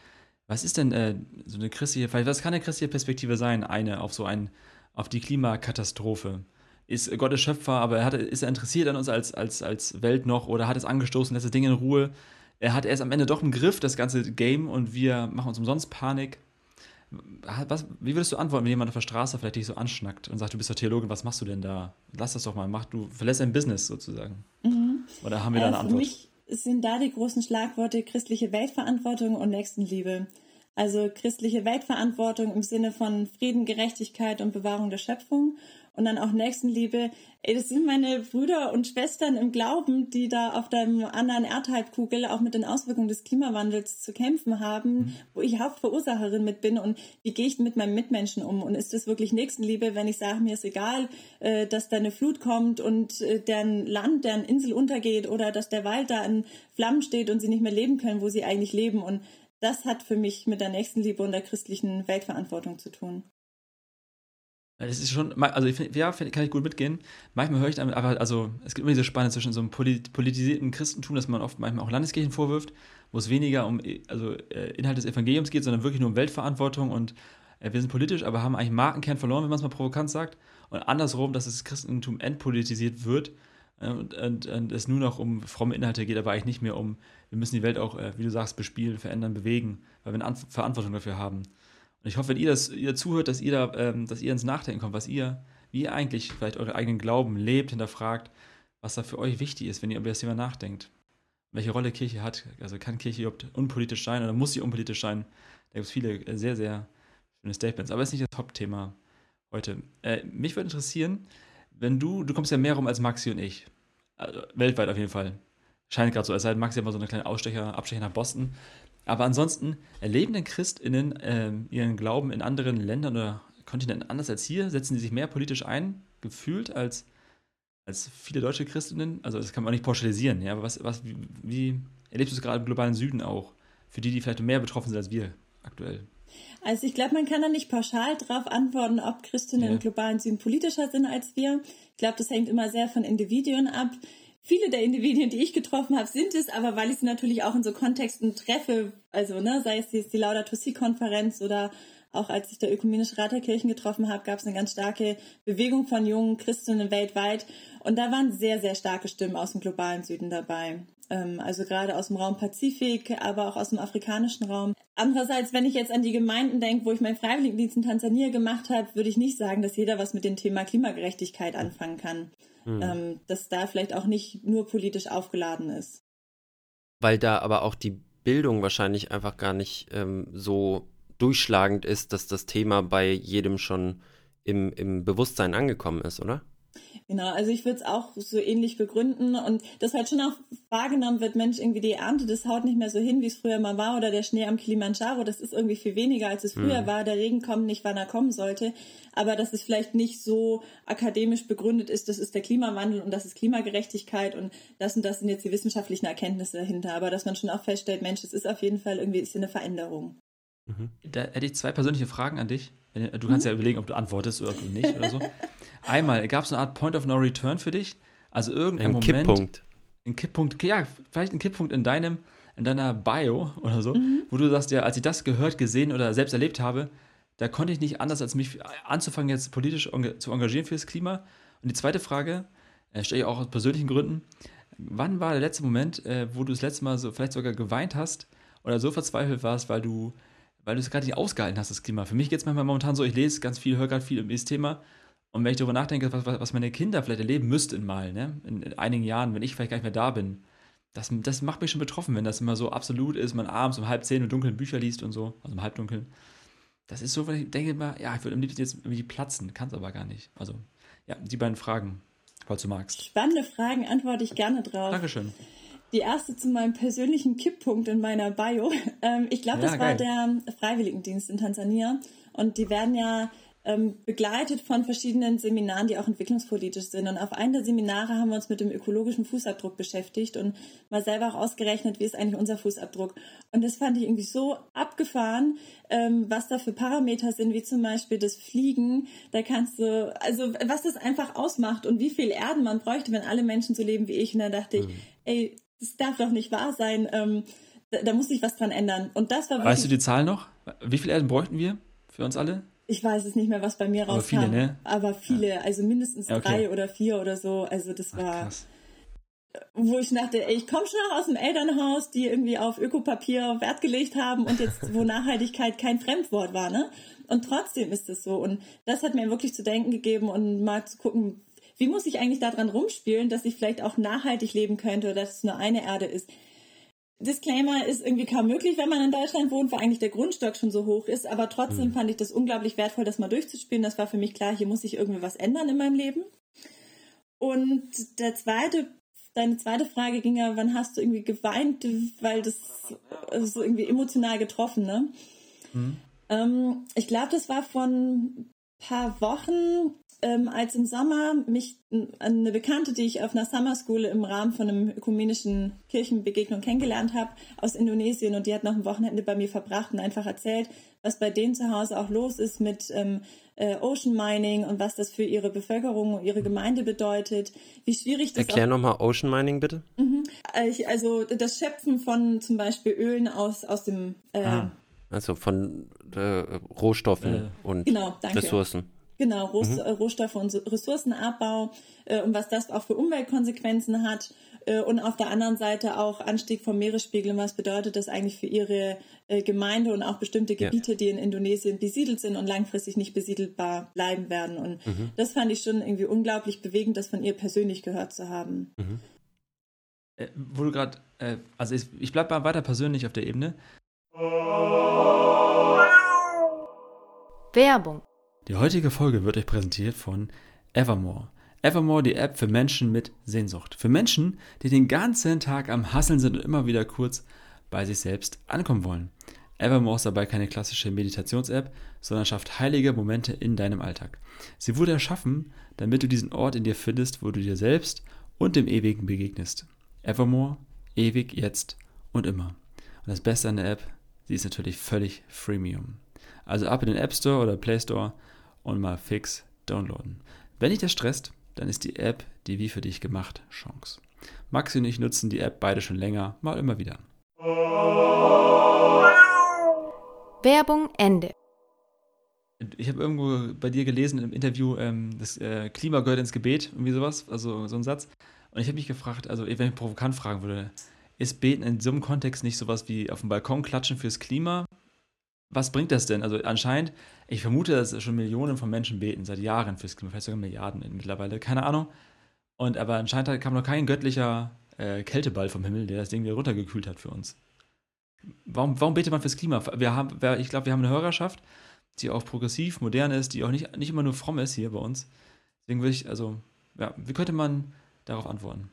was ist denn äh, so eine christliche, vielleicht, was kann eine christliche Perspektive sein, eine auf so ein, auf die Klimakatastrophe? Ist Gott der Schöpfer, aber er hat, ist er interessiert an uns als, als, als Welt noch oder hat es angestoßen, lässt das Ding in Ruhe? Er hat erst am Ende doch im Griff, das ganze Game, und wir machen uns umsonst Panik. Was, wie würdest du antworten, wenn jemand auf der Straße vielleicht dich so anschnackt und sagt, du bist doch Theologin, was machst du denn da? Lass das doch mal, mach, du verlässt dein Business sozusagen. Mhm. Oder haben wir da eine äh, Antwort? Für mich sind da die großen Schlagworte christliche Weltverantwortung und Nächstenliebe. Also christliche Weltverantwortung im Sinne von Frieden, Gerechtigkeit und Bewahrung der Schöpfung und dann auch Nächstenliebe. Ey, das sind meine Brüder und Schwestern im Glauben, die da auf der anderen Erdhalbkugel auch mit den Auswirkungen des Klimawandels zu kämpfen haben, mhm. wo ich Hauptverursacherin mit bin und wie gehe ich mit meinem Mitmenschen um und ist das wirklich Nächstenliebe, wenn ich sage, mir ist egal, äh, dass da eine Flut kommt und äh, deren Land, deren Insel untergeht oder dass der Wald da in Flammen steht und sie nicht mehr leben können, wo sie eigentlich leben und das hat für mich mit der Nächstenliebe und der christlichen Weltverantwortung zu tun. Das ist schon, also ja, kann ich gut mitgehen. Manchmal höre ich dann, aber also es gibt immer diese Spanne zwischen so einem politisierten Christentum, das man oft manchmal auch Landeskirchen vorwirft, wo es weniger um also äh, Inhalt des Evangeliums geht, sondern wirklich nur um Weltverantwortung und äh, wir sind politisch, aber haben eigentlich Markenkern verloren, wenn man es mal provokant sagt. Und andersrum, dass das Christentum entpolitisiert wird äh, und, und, und, es nur noch um fromme Inhalte geht, aber eigentlich nicht mehr um, wir müssen die Welt auch, äh, wie du sagst, bespielen, verändern, bewegen, weil wir eine Verantwortung dafür haben. Und ich hoffe, wenn ihr das ihr zuhört, dass ihr da, ähm, dass ihr ins Nachdenken kommt, was ihr, wie ihr eigentlich vielleicht eure eigenen Glauben lebt, hinterfragt, was da für euch wichtig ist, wenn ihr über das Thema nachdenkt. Welche Rolle Kirche hat. Also kann Kirche überhaupt unpolitisch sein oder muss sie unpolitisch sein? Da gibt es viele äh, sehr, sehr schöne Statements. Aber es ist nicht das Hauptthema heute. Äh, mich würde interessieren, wenn du, du kommst ja mehr rum als Maxi und ich. Also, weltweit auf jeden Fall. Scheint gerade so, als sei Maxi immer so eine kleine Ausstecher, Abstecher nach Boston. Aber ansonsten erleben denn ChristInnen äh, ihren Glauben in anderen Ländern oder Kontinenten anders als hier? Setzen sie sich mehr politisch ein, gefühlt, als, als viele deutsche Christinnen? Also das kann man auch nicht pauschalisieren, ja, aber was, was, wie, wie erlebst du es gerade im globalen Süden auch? Für die, die vielleicht mehr betroffen sind als wir aktuell? Also ich glaube, man kann da nicht pauschal darauf antworten, ob Christinnen ja. im globalen Süden politischer sind als wir. Ich glaube, das hängt immer sehr von Individuen ab. Viele der Individuen, die ich getroffen habe, sind es, aber weil ich sie natürlich auch in so Kontexten treffe, also ne, sei es die, die Laudato Si-Konferenz oder auch als ich der Ökumenische Rat der Kirchen getroffen habe, gab es eine ganz starke Bewegung von jungen Christinnen weltweit. Und da waren sehr, sehr starke Stimmen aus dem globalen Süden dabei. Ähm, also gerade aus dem Raum Pazifik, aber auch aus dem afrikanischen Raum. Andererseits, wenn ich jetzt an die Gemeinden denke, wo ich meinen Freiwilligendienst in Tansania gemacht habe, würde ich nicht sagen, dass jeder was mit dem Thema Klimagerechtigkeit anfangen kann. Mhm. Ähm, dass da vielleicht auch nicht nur politisch aufgeladen ist. Weil da aber auch die Bildung wahrscheinlich einfach gar nicht ähm, so durchschlagend ist, dass das Thema bei jedem schon im, im Bewusstsein angekommen ist, oder? Genau, also ich würde es auch so ähnlich begründen und das halt schon auch wahrgenommen wird, Mensch, irgendwie die Ernte, das haut nicht mehr so hin, wie es früher mal war oder der Schnee am Kilimanjaro, das ist irgendwie viel weniger, als es früher mhm. war, der Regen kommt nicht, wann er kommen sollte, aber dass es vielleicht nicht so akademisch begründet ist, das ist der Klimawandel und das ist Klimagerechtigkeit und das und das sind jetzt die wissenschaftlichen Erkenntnisse dahinter, aber dass man schon auch feststellt, Mensch, es ist auf jeden Fall irgendwie ist eine Veränderung. Mhm. Da hätte ich zwei persönliche Fragen an dich. Du kannst mhm. ja überlegen, ob du antwortest oder nicht oder so. Einmal, gab es eine Art Point of No Return für dich? Also irgendein ein Moment. Kipppunkt. Ein Kipppunkt, ja, vielleicht ein Kipppunkt in deinem, in deiner Bio oder so, mhm. wo du sagst, ja, als ich das gehört, gesehen oder selbst erlebt habe, da konnte ich nicht anders, als mich anzufangen, jetzt politisch zu engagieren fürs Klima. Und die zweite Frage, äh, stelle ich auch aus persönlichen Gründen, wann war der letzte Moment, äh, wo du das letzte Mal so vielleicht sogar geweint hast oder so verzweifelt warst, weil du weil du es gerade nicht ausgehalten hast, das Klima. Für mich geht es manchmal momentan so, ich lese ganz viel, höre gerade viel über dieses Thema. Und wenn ich darüber nachdenke, was, was meine Kinder vielleicht erleben müssten mal, ne? In, in, einigen Jahren, wenn ich vielleicht gar nicht mehr da bin, das, das macht mich schon betroffen, wenn das immer so absolut ist, man abends um halb zehn im Dunkeln Bücher liest und so, also im Halbdunkeln. Das ist so, weil ich denke immer, ja, ich würde am liebsten jetzt irgendwie platzen, kann es aber gar nicht. Also, ja, die beiden Fragen, falls du magst. Spannende Fragen, antworte ich gerne drauf. Dankeschön die erste zu meinem persönlichen Kipppunkt in meiner Bio. Ähm, ich glaube, ja, das geil. war der Freiwilligendienst in Tansania. Und die werden ja ähm, begleitet von verschiedenen Seminaren, die auch entwicklungspolitisch sind. Und auf einem der Seminare haben wir uns mit dem ökologischen Fußabdruck beschäftigt und mal selber auch ausgerechnet, wie ist eigentlich unser Fußabdruck. Und das fand ich irgendwie so abgefahren, ähm, was da für Parameter sind, wie zum Beispiel das Fliegen. Da kannst du, also was das einfach ausmacht und wie viel Erden man bräuchte, wenn alle Menschen so leben wie ich. Und da dachte mhm. ich, ey, das darf doch nicht wahr sein. Ähm, da, da, muss sich was dran ändern. Und das war Weißt du die Zahl noch? Wie viele Erden bräuchten wir für uns alle? Ich weiß es nicht mehr, was bei mir rauskam. Aber viele, ne? Aber viele, ja. also mindestens ja, okay. drei oder vier oder so. Also das Ach, war, krass. wo ich dachte, ey, ich komme schon noch aus dem Elternhaus, die irgendwie auf Ökopapier Wert gelegt haben und jetzt, wo Nachhaltigkeit kein Fremdwort war, ne? Und trotzdem ist es so. Und das hat mir wirklich zu denken gegeben und mal zu gucken, wie muss ich eigentlich daran rumspielen, dass ich vielleicht auch nachhaltig leben könnte oder dass es nur eine Erde ist. Disclaimer ist irgendwie kaum möglich, wenn man in Deutschland wohnt, weil eigentlich der Grundstock schon so hoch ist. Aber trotzdem mhm. fand ich das unglaublich wertvoll, das mal durchzuspielen. Das war für mich klar, hier muss sich irgendwie was ändern in meinem Leben. Und der zweite, deine zweite Frage ging ja, wann hast du irgendwie geweint, weil das so irgendwie emotional getroffen, ne? Mhm. Ähm, ich glaube, das war von paar Wochen ähm, als im Sommer mich eine Bekannte, die ich auf einer Summer School im Rahmen von einem ökumenischen Kirchenbegegnung kennengelernt habe, aus Indonesien und die hat noch ein Wochenende bei mir verbracht und einfach erzählt, was bei denen zu Hause auch los ist mit ähm, äh, Ocean Mining und was das für ihre Bevölkerung und ihre Gemeinde bedeutet, wie schwierig das Erklär nochmal Ocean Mining bitte. Mhm. Also das Schöpfen von zum Beispiel Ölen aus, aus dem äh, ah, also von äh, Rohstoffen äh, und genau, Ressourcen. Genau, mhm. Äh, Rohstoffe und Ressourcenabbau äh, und was das auch für Umweltkonsequenzen hat. Äh, und auf der anderen Seite auch Anstieg vom Meeresspiegel. Und was bedeutet das eigentlich für ihre äh, Gemeinde und auch bestimmte Gebiete, ja. die in Indonesien besiedelt sind und langfristig nicht besiedelbar bleiben werden. Und mhm. das fand ich schon irgendwie unglaublich bewegend, das von ihr persönlich gehört zu haben. Mhm. Äh, wo du gerade, äh, also ich, ich bleibe mal weiter persönlich auf der Ebene. Werbung die heutige Folge wird euch präsentiert von Evermore. Evermore, die App für Menschen mit Sehnsucht. Für Menschen, die den ganzen Tag am Hasseln sind und immer wieder kurz bei sich selbst ankommen wollen. Evermore ist dabei keine klassische Meditations-App, sondern schafft heilige Momente in deinem Alltag. Sie wurde erschaffen, damit du diesen Ort in dir findest, wo du dir selbst und dem Ewigen begegnest. Evermore, ewig, jetzt und immer. Und das Beste an der App, sie ist natürlich völlig freemium. Also ab in den App Store oder Play Store und mal fix downloaden. Wenn dich das stresst, dann ist die App die wie für dich gemacht Chance. Maxi und ich nutzen die App beide schon länger, mal immer wieder. Werbung Ende. Ich habe irgendwo bei dir gelesen im Interview, ähm, das äh, Klima gehört ins Gebet, irgendwie sowas, also so ein Satz. Und ich habe mich gefragt, also wenn ich provokant fragen würde, ist Beten in so einem Kontext nicht sowas wie auf dem Balkon klatschen fürs Klima? Was bringt das denn? Also anscheinend, ich vermute, dass schon Millionen von Menschen beten, seit Jahren fürs Klima, vielleicht sogar Milliarden mittlerweile, keine Ahnung. Und aber anscheinend kam noch kein göttlicher äh, Kälteball vom Himmel, der das Ding wieder runtergekühlt hat für uns. Warum, warum betet man fürs Klima? Wir haben, ich glaube, wir haben eine Hörerschaft, die auch progressiv, modern ist, die auch nicht, nicht immer nur fromm ist hier bei uns. Deswegen würde ich, also, ja, wie könnte man darauf antworten?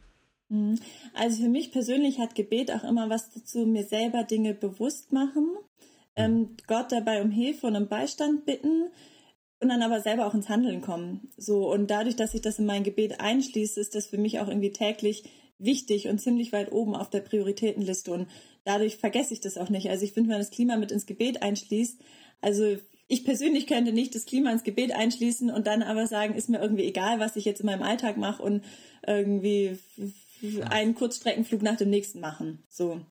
Mhm. Also für mich persönlich hat Gebet auch immer was dazu, mir selber Dinge bewusst machen. Ähm, Gott dabei um Hilfe und um Beistand bitten und dann aber selber auch ins Handeln kommen. So und dadurch, dass ich das in mein Gebet einschließe, ist das für mich auch irgendwie täglich wichtig und ziemlich weit oben auf der Prioritätenliste und dadurch vergesse ich das auch nicht. Also ich finde, wenn man das Klima mit ins Gebet einschließt, also ich persönlich könnte nicht das Klima ins Gebet einschließen und dann aber sagen, ist mir irgendwie egal, was ich jetzt in meinem Alltag mache und irgendwie einen Kurzstreckenflug nach dem nächsten machen. So.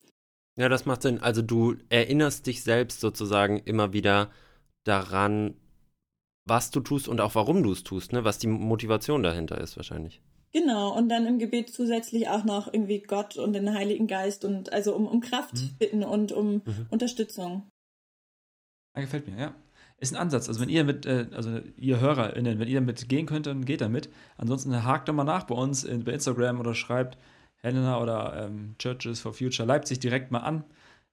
Ja, das macht Sinn. Also du erinnerst dich selbst sozusagen immer wieder daran, was du tust und auch warum du es tust, ne? was die Motivation dahinter ist wahrscheinlich. Genau, und dann im Gebet zusätzlich auch noch irgendwie Gott und den Heiligen Geist und also um, um Kraft mhm. bitten und um mhm. Unterstützung. Ja, gefällt mir, ja. Ist ein Ansatz. Also wenn ihr mit, äh, also ihr HörerInnen, wenn ihr damit gehen könnt, dann geht damit. Ansonsten hakt doch mal nach bei uns in, bei Instagram oder schreibt Helena oder ähm, Churches for Future Leipzig direkt mal an.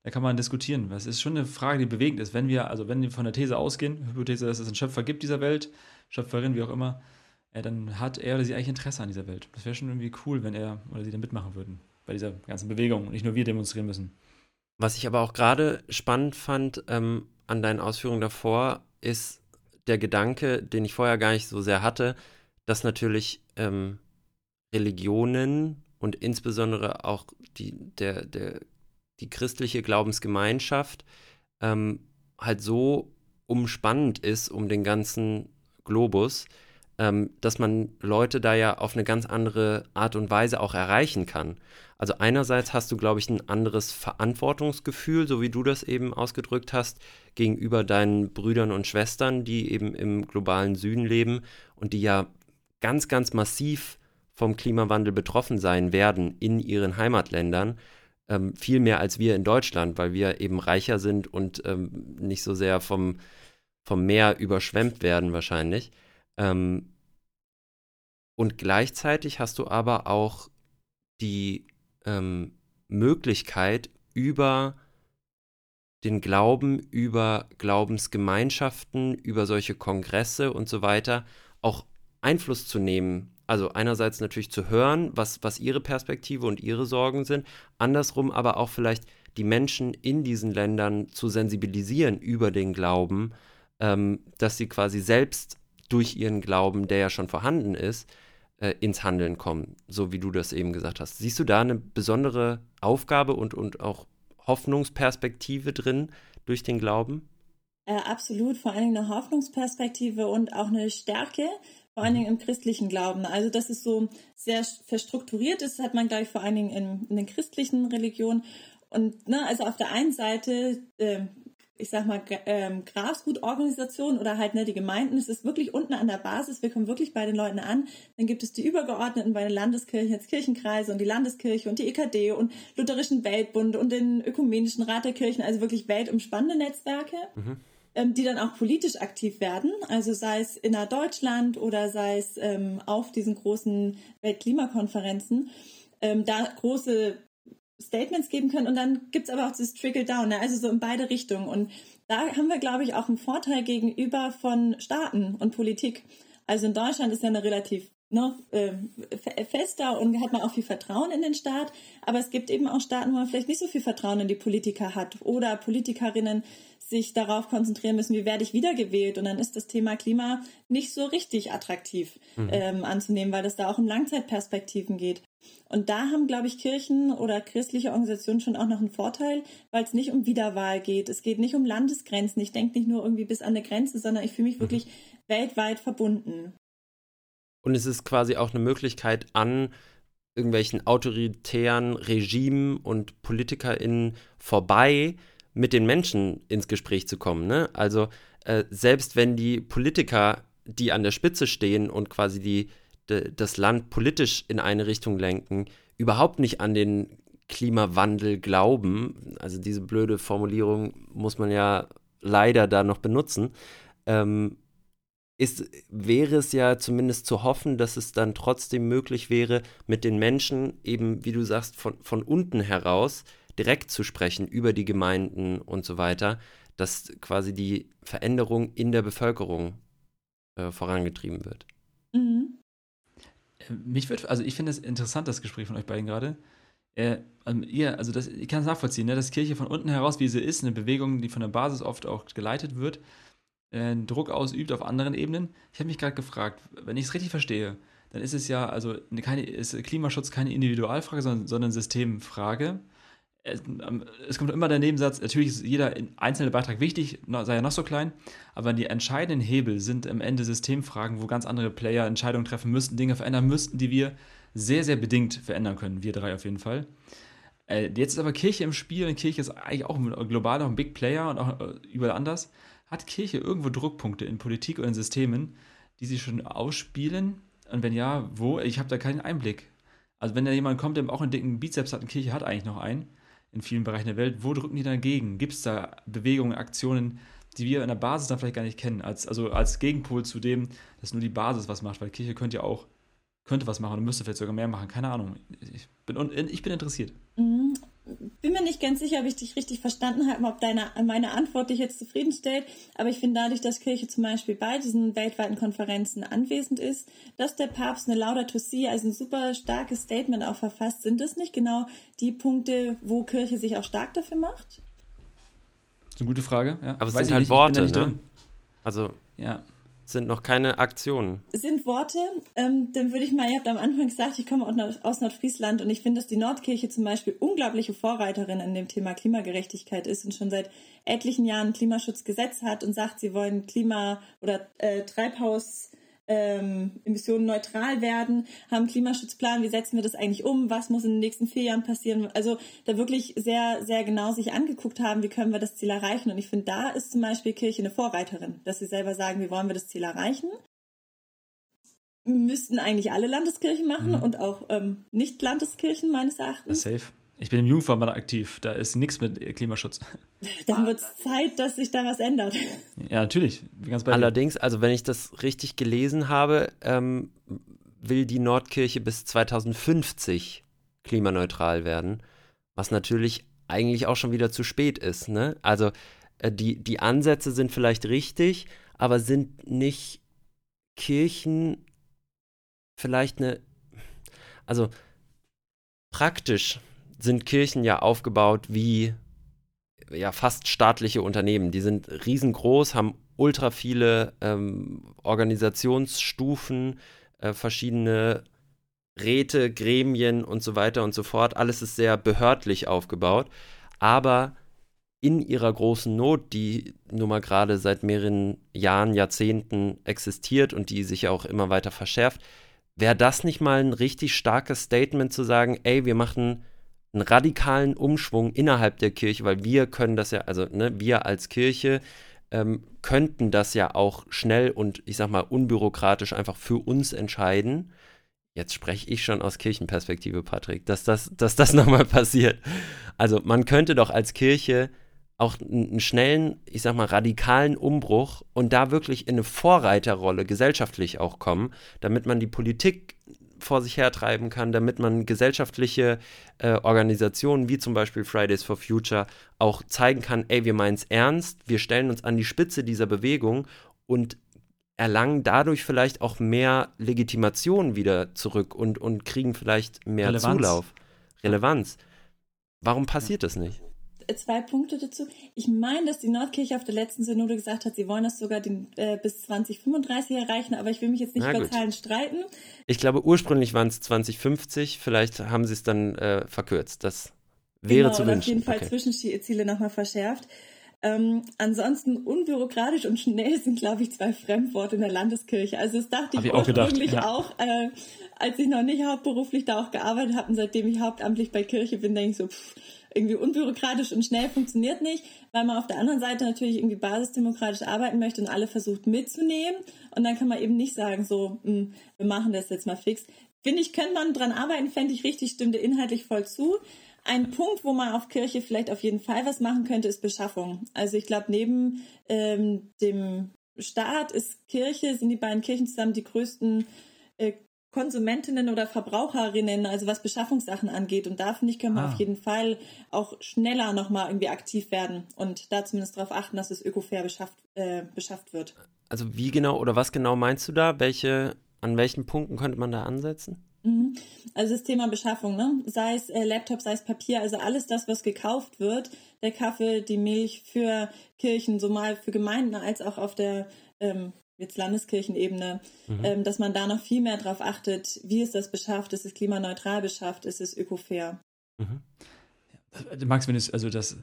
Da kann man diskutieren. Es ist schon eine Frage, die bewegend ist. Wenn wir, also wenn wir von der These ausgehen, Hypothese, dass es einen Schöpfer gibt dieser Welt, Schöpferin, wie auch immer, äh, dann hat er oder sie eigentlich Interesse an dieser Welt. Das wäre schon irgendwie cool, wenn er oder sie da mitmachen würden bei dieser ganzen Bewegung und nicht nur wir demonstrieren müssen. Was ich aber auch gerade spannend fand, ähm, an deinen Ausführungen davor ist der Gedanke, den ich vorher gar nicht so sehr hatte, dass natürlich ähm, Religionen und insbesondere auch die, der, der, die christliche Glaubensgemeinschaft ähm, halt so umspannend ist um den ganzen Globus, ähm, dass man Leute da ja auf eine ganz andere Art und Weise auch erreichen kann. Also einerseits hast du, glaube ich, ein anderes Verantwortungsgefühl, so wie du das eben ausgedrückt hast, gegenüber deinen Brüdern und Schwestern, die eben im globalen Süden leben und die ja ganz, ganz massiv vom Klimawandel betroffen sein werden in ihren Heimatländern. Ähm, viel mehr als wir in Deutschland, weil wir eben reicher sind und ähm, nicht so sehr vom, vom Meer überschwemmt werden wahrscheinlich. Ähm, und gleichzeitig hast du aber auch die ähm, Möglichkeit, über den Glauben, über Glaubensgemeinschaften, über solche Kongresse und so weiter auch Einfluss zu nehmen. Also einerseits natürlich zu hören, was, was ihre Perspektive und ihre Sorgen sind, andersrum aber auch vielleicht die Menschen in diesen Ländern zu sensibilisieren über den Glauben, ähm, dass sie quasi selbst durch ihren Glauben, der ja schon vorhanden ist, äh, ins Handeln kommen, so wie du das eben gesagt hast. Siehst du da eine besondere Aufgabe und, und auch Hoffnungsperspektive drin durch den Glauben? Äh, absolut, vor Dingen eine Hoffnungsperspektive und auch eine Stärke, vor allen Dingen im christlichen Glauben. Also, dass es so sehr verstrukturiert ist, hat man, glaube ich, vor allen Dingen in, in den christlichen Religionen. Und ne, also auf der einen Seite äh, ich sag mal, ähm, Grasgutorganisation oder halt ne, die Gemeinden. Es ist wirklich unten an der Basis. Wir kommen wirklich bei den Leuten an. Dann gibt es die Übergeordneten bei den Landeskirchen, jetzt Kirchenkreise und die Landeskirche und die EKD und Lutherischen Weltbund und den Ökumenischen Rat der Kirchen, also wirklich weltumspannende Netzwerke. Mhm. Ähm, die dann auch politisch aktiv werden, also sei es innerhalb Deutschland oder sei es ähm, auf diesen großen Weltklimakonferenzen, ähm, da große Statements geben können und dann gibt's aber auch das Trickle-Down, ne? also so in beide Richtungen. Und da haben wir, glaube ich, auch einen Vorteil gegenüber von Staaten und Politik. Also in Deutschland ist ja eine relativ noch äh, fester und hat man auch viel Vertrauen in den Staat. Aber es gibt eben auch Staaten, wo man vielleicht nicht so viel Vertrauen in die Politiker hat oder Politikerinnen sich darauf konzentrieren müssen, wie werde ich wiedergewählt. Und dann ist das Thema Klima nicht so richtig attraktiv mhm. ähm, anzunehmen, weil es da auch um Langzeitperspektiven geht. Und da haben, glaube ich, Kirchen oder christliche Organisationen schon auch noch einen Vorteil, weil es nicht um Wiederwahl geht. Es geht nicht um Landesgrenzen. Ich denke nicht nur irgendwie bis an eine Grenze, sondern ich fühle mich mhm. wirklich weltweit verbunden. Und es ist quasi auch eine Möglichkeit an irgendwelchen autoritären Regimen und PolitikerInnen vorbei mit den Menschen ins Gespräch zu kommen. Ne? Also äh, selbst wenn die Politiker, die an der Spitze stehen und quasi die, de, das Land politisch in eine Richtung lenken, überhaupt nicht an den Klimawandel glauben, also diese blöde Formulierung muss man ja leider da noch benutzen, ähm, ist, wäre es ja zumindest zu hoffen, dass es dann trotzdem möglich wäre, mit den Menschen eben, wie du sagst, von, von unten heraus direkt zu sprechen über die Gemeinden und so weiter, dass quasi die Veränderung in der Bevölkerung äh, vorangetrieben wird. Mhm. Äh, mich wird, also ich finde es interessant, das Gespräch von euch beiden gerade. Äh, also ihr, also das, ich kann es nachvollziehen, ne, dass Kirche von unten heraus, wie sie ist, eine Bewegung, die von der Basis oft auch geleitet wird, äh, Druck ausübt auf anderen Ebenen. Ich habe mich gerade gefragt, wenn ich es richtig verstehe, dann ist es ja, also keine, ist Klimaschutz keine Individualfrage, sondern, sondern Systemfrage. Es, ähm, es, kommt immer der Nebensatz, natürlich ist jeder einzelne Beitrag wichtig, sei er noch so klein, aber die entscheidenden Hebel sind am Ende Systemfragen, wo ganz andere Player Entscheidungen treffen müssten, Dinge verändern müssten, die wir sehr, sehr bedingt verändern können, wir drei auf jeden Fall. Äh, jetzt ist aber Kirche im Spiel und Kirche ist eigentlich auch global noch ein Big Player und auch äh, überall anders. Hat Kirche irgendwo Druckpunkte in Politik oder in Systemen, die sie schon ausspielen? Und wenn ja, wo? Ich habe da keinen Einblick. Also wenn da jemand kommt, der auch einen dicken Bizeps hat, eine Kirche hat eigentlich noch einen, in vielen Bereichen der Welt, wo drücken die dagegen? Gibt es da Bewegungen, Aktionen, die wir in der Basis dann vielleicht gar nicht kennen, als, also als Gegenpol zu dem, dass nur die Basis was macht, weil Kirche könnte ja auch, könnte was machen und müsste vielleicht sogar mehr machen, keine Ahnung. Ich bin, ich bin interessiert. Mhm bin mir nicht ganz sicher, ob ich dich richtig verstanden habe, ob deine, meine Antwort dich jetzt zufriedenstellt. Aber ich finde dadurch, dass Kirche zum Beispiel bei diesen weltweiten Konferenzen anwesend ist, dass der Papst eine Laudato Si, also ein super starkes Statement auch verfasst, sind das nicht genau die Punkte, wo Kirche sich auch stark dafür macht? Das ist eine gute Frage. Ja. Aber es sind halt nicht, Worte, ne? Also ja sind noch keine Aktionen. Sind Worte. Ähm, dann würde ich mal, ihr habt am Anfang gesagt, ich komme aus Nordfriesland und ich finde, dass die Nordkirche zum Beispiel unglaubliche Vorreiterin in dem Thema Klimagerechtigkeit ist und schon seit etlichen Jahren ein Klimaschutzgesetz hat und sagt, sie wollen Klima- oder äh, Treibhaus ähm, Emissionen neutral werden, haben Klimaschutzplan, wie setzen wir das eigentlich um, was muss in den nächsten vier Jahren passieren. Also da wirklich sehr, sehr genau sich angeguckt haben, wie können wir das Ziel erreichen. Und ich finde, da ist zum Beispiel Kirche eine Vorreiterin, dass sie selber sagen, wie wollen wir das Ziel erreichen. Müssten eigentlich alle Landeskirchen machen mhm. und auch ähm, Nicht-Landeskirchen meines Erachtens. Safe. Ich bin im Jugendverband aktiv, da ist nichts mit Klimaschutz. Dann wird es Zeit, dass sich da was ändert. Ja, natürlich. Allerdings, also wenn ich das richtig gelesen habe, ähm, will die Nordkirche bis 2050 klimaneutral werden, was natürlich eigentlich auch schon wieder zu spät ist. Ne? Also äh, die, die Ansätze sind vielleicht richtig, aber sind nicht Kirchen vielleicht eine, also praktisch sind Kirchen ja aufgebaut wie ja fast staatliche Unternehmen. Die sind riesengroß, haben ultra viele ähm, Organisationsstufen, äh, verschiedene Räte, Gremien und so weiter und so fort. Alles ist sehr behördlich aufgebaut. Aber in ihrer großen Not, die nun mal gerade seit mehreren Jahren, Jahrzehnten existiert und die sich auch immer weiter verschärft, wäre das nicht mal ein richtig starkes Statement zu sagen, ey, wir machen einen radikalen Umschwung innerhalb der Kirche, weil wir können das ja, also ne, wir als Kirche ähm, könnten das ja auch schnell und ich sag mal unbürokratisch einfach für uns entscheiden. Jetzt spreche ich schon aus Kirchenperspektive, Patrick, dass das, dass das nochmal passiert. Also man könnte doch als Kirche auch einen schnellen, ich sag mal, radikalen Umbruch und da wirklich in eine Vorreiterrolle gesellschaftlich auch kommen, damit man die Politik vor sich hertreiben kann, damit man gesellschaftliche äh, Organisationen wie zum Beispiel Fridays for Future auch zeigen kann, ey, wir meinen es ernst, wir stellen uns an die Spitze dieser Bewegung und erlangen dadurch vielleicht auch mehr Legitimation wieder zurück und, und kriegen vielleicht mehr Relevanz. Zulauf, Relevanz. Warum passiert das nicht? Zwei Punkte dazu. Ich meine, dass die Nordkirche auf der letzten Synode gesagt hat, sie wollen das sogar den, äh, bis 2035 erreichen, aber ich will mich jetzt nicht Na über gut. Zahlen streiten. Ich glaube, ursprünglich waren es 2050, vielleicht haben sie es dann äh, verkürzt. Das wäre genau, zu wünschen. auf jeden Fall okay. Zwischenziele nochmal verschärft. Ähm, ansonsten unbürokratisch und schnell sind, glaube ich, zwei Fremdworte in der Landeskirche. Also das dachte Hab ich, ich ursprünglich auch, ja. auch äh, als ich noch nicht hauptberuflich da auch gearbeitet habe und seitdem ich hauptamtlich bei Kirche bin, denke ich so, pff, irgendwie unbürokratisch und schnell funktioniert nicht, weil man auf der anderen Seite natürlich irgendwie basisdemokratisch arbeiten möchte und alle versucht mitzunehmen. Und dann kann man eben nicht sagen, so, mh, hm, wir machen das jetzt mal fix. Finde ich, könnte man dran arbeiten, fände ich richtig, stimmte inhaltlich voll zu. Ein Punkt, wo man auf Kirche vielleicht auf jeden Fall was machen könnte, ist Beschaffung. Also ich glaube, neben ähm, dem Staat ist Kirche, sind die beiden Kirchen zusammen die größten äh, Konsumentinnen oder Verbraucherinnen, also was Beschaffungssachen angeht. Und da finde ich, können wir ah. auf jeden Fall auch schneller nochmal irgendwie aktiv werden und da zumindest darauf achten, dass es ökofair beschafft, äh, beschafft wird. Also wie genau oder was genau meinst du da? Welche, an welchen Punkten könnte man da ansetzen? Mhm. Also das Thema Beschaffung, ne? sei es äh, Laptop, sei es Papier, also alles das, was gekauft wird, der Kaffee, die Milch für Kirchen, so mal für Gemeinden als auch auf der ähm, jetzt Landeskirchenebene, mhm. ähm, dass man da noch viel mehr darauf achtet, wie ist das beschafft, ist es klimaneutral beschafft, ist es ökofair. Mhm. Ja, Max, wenn es, also das,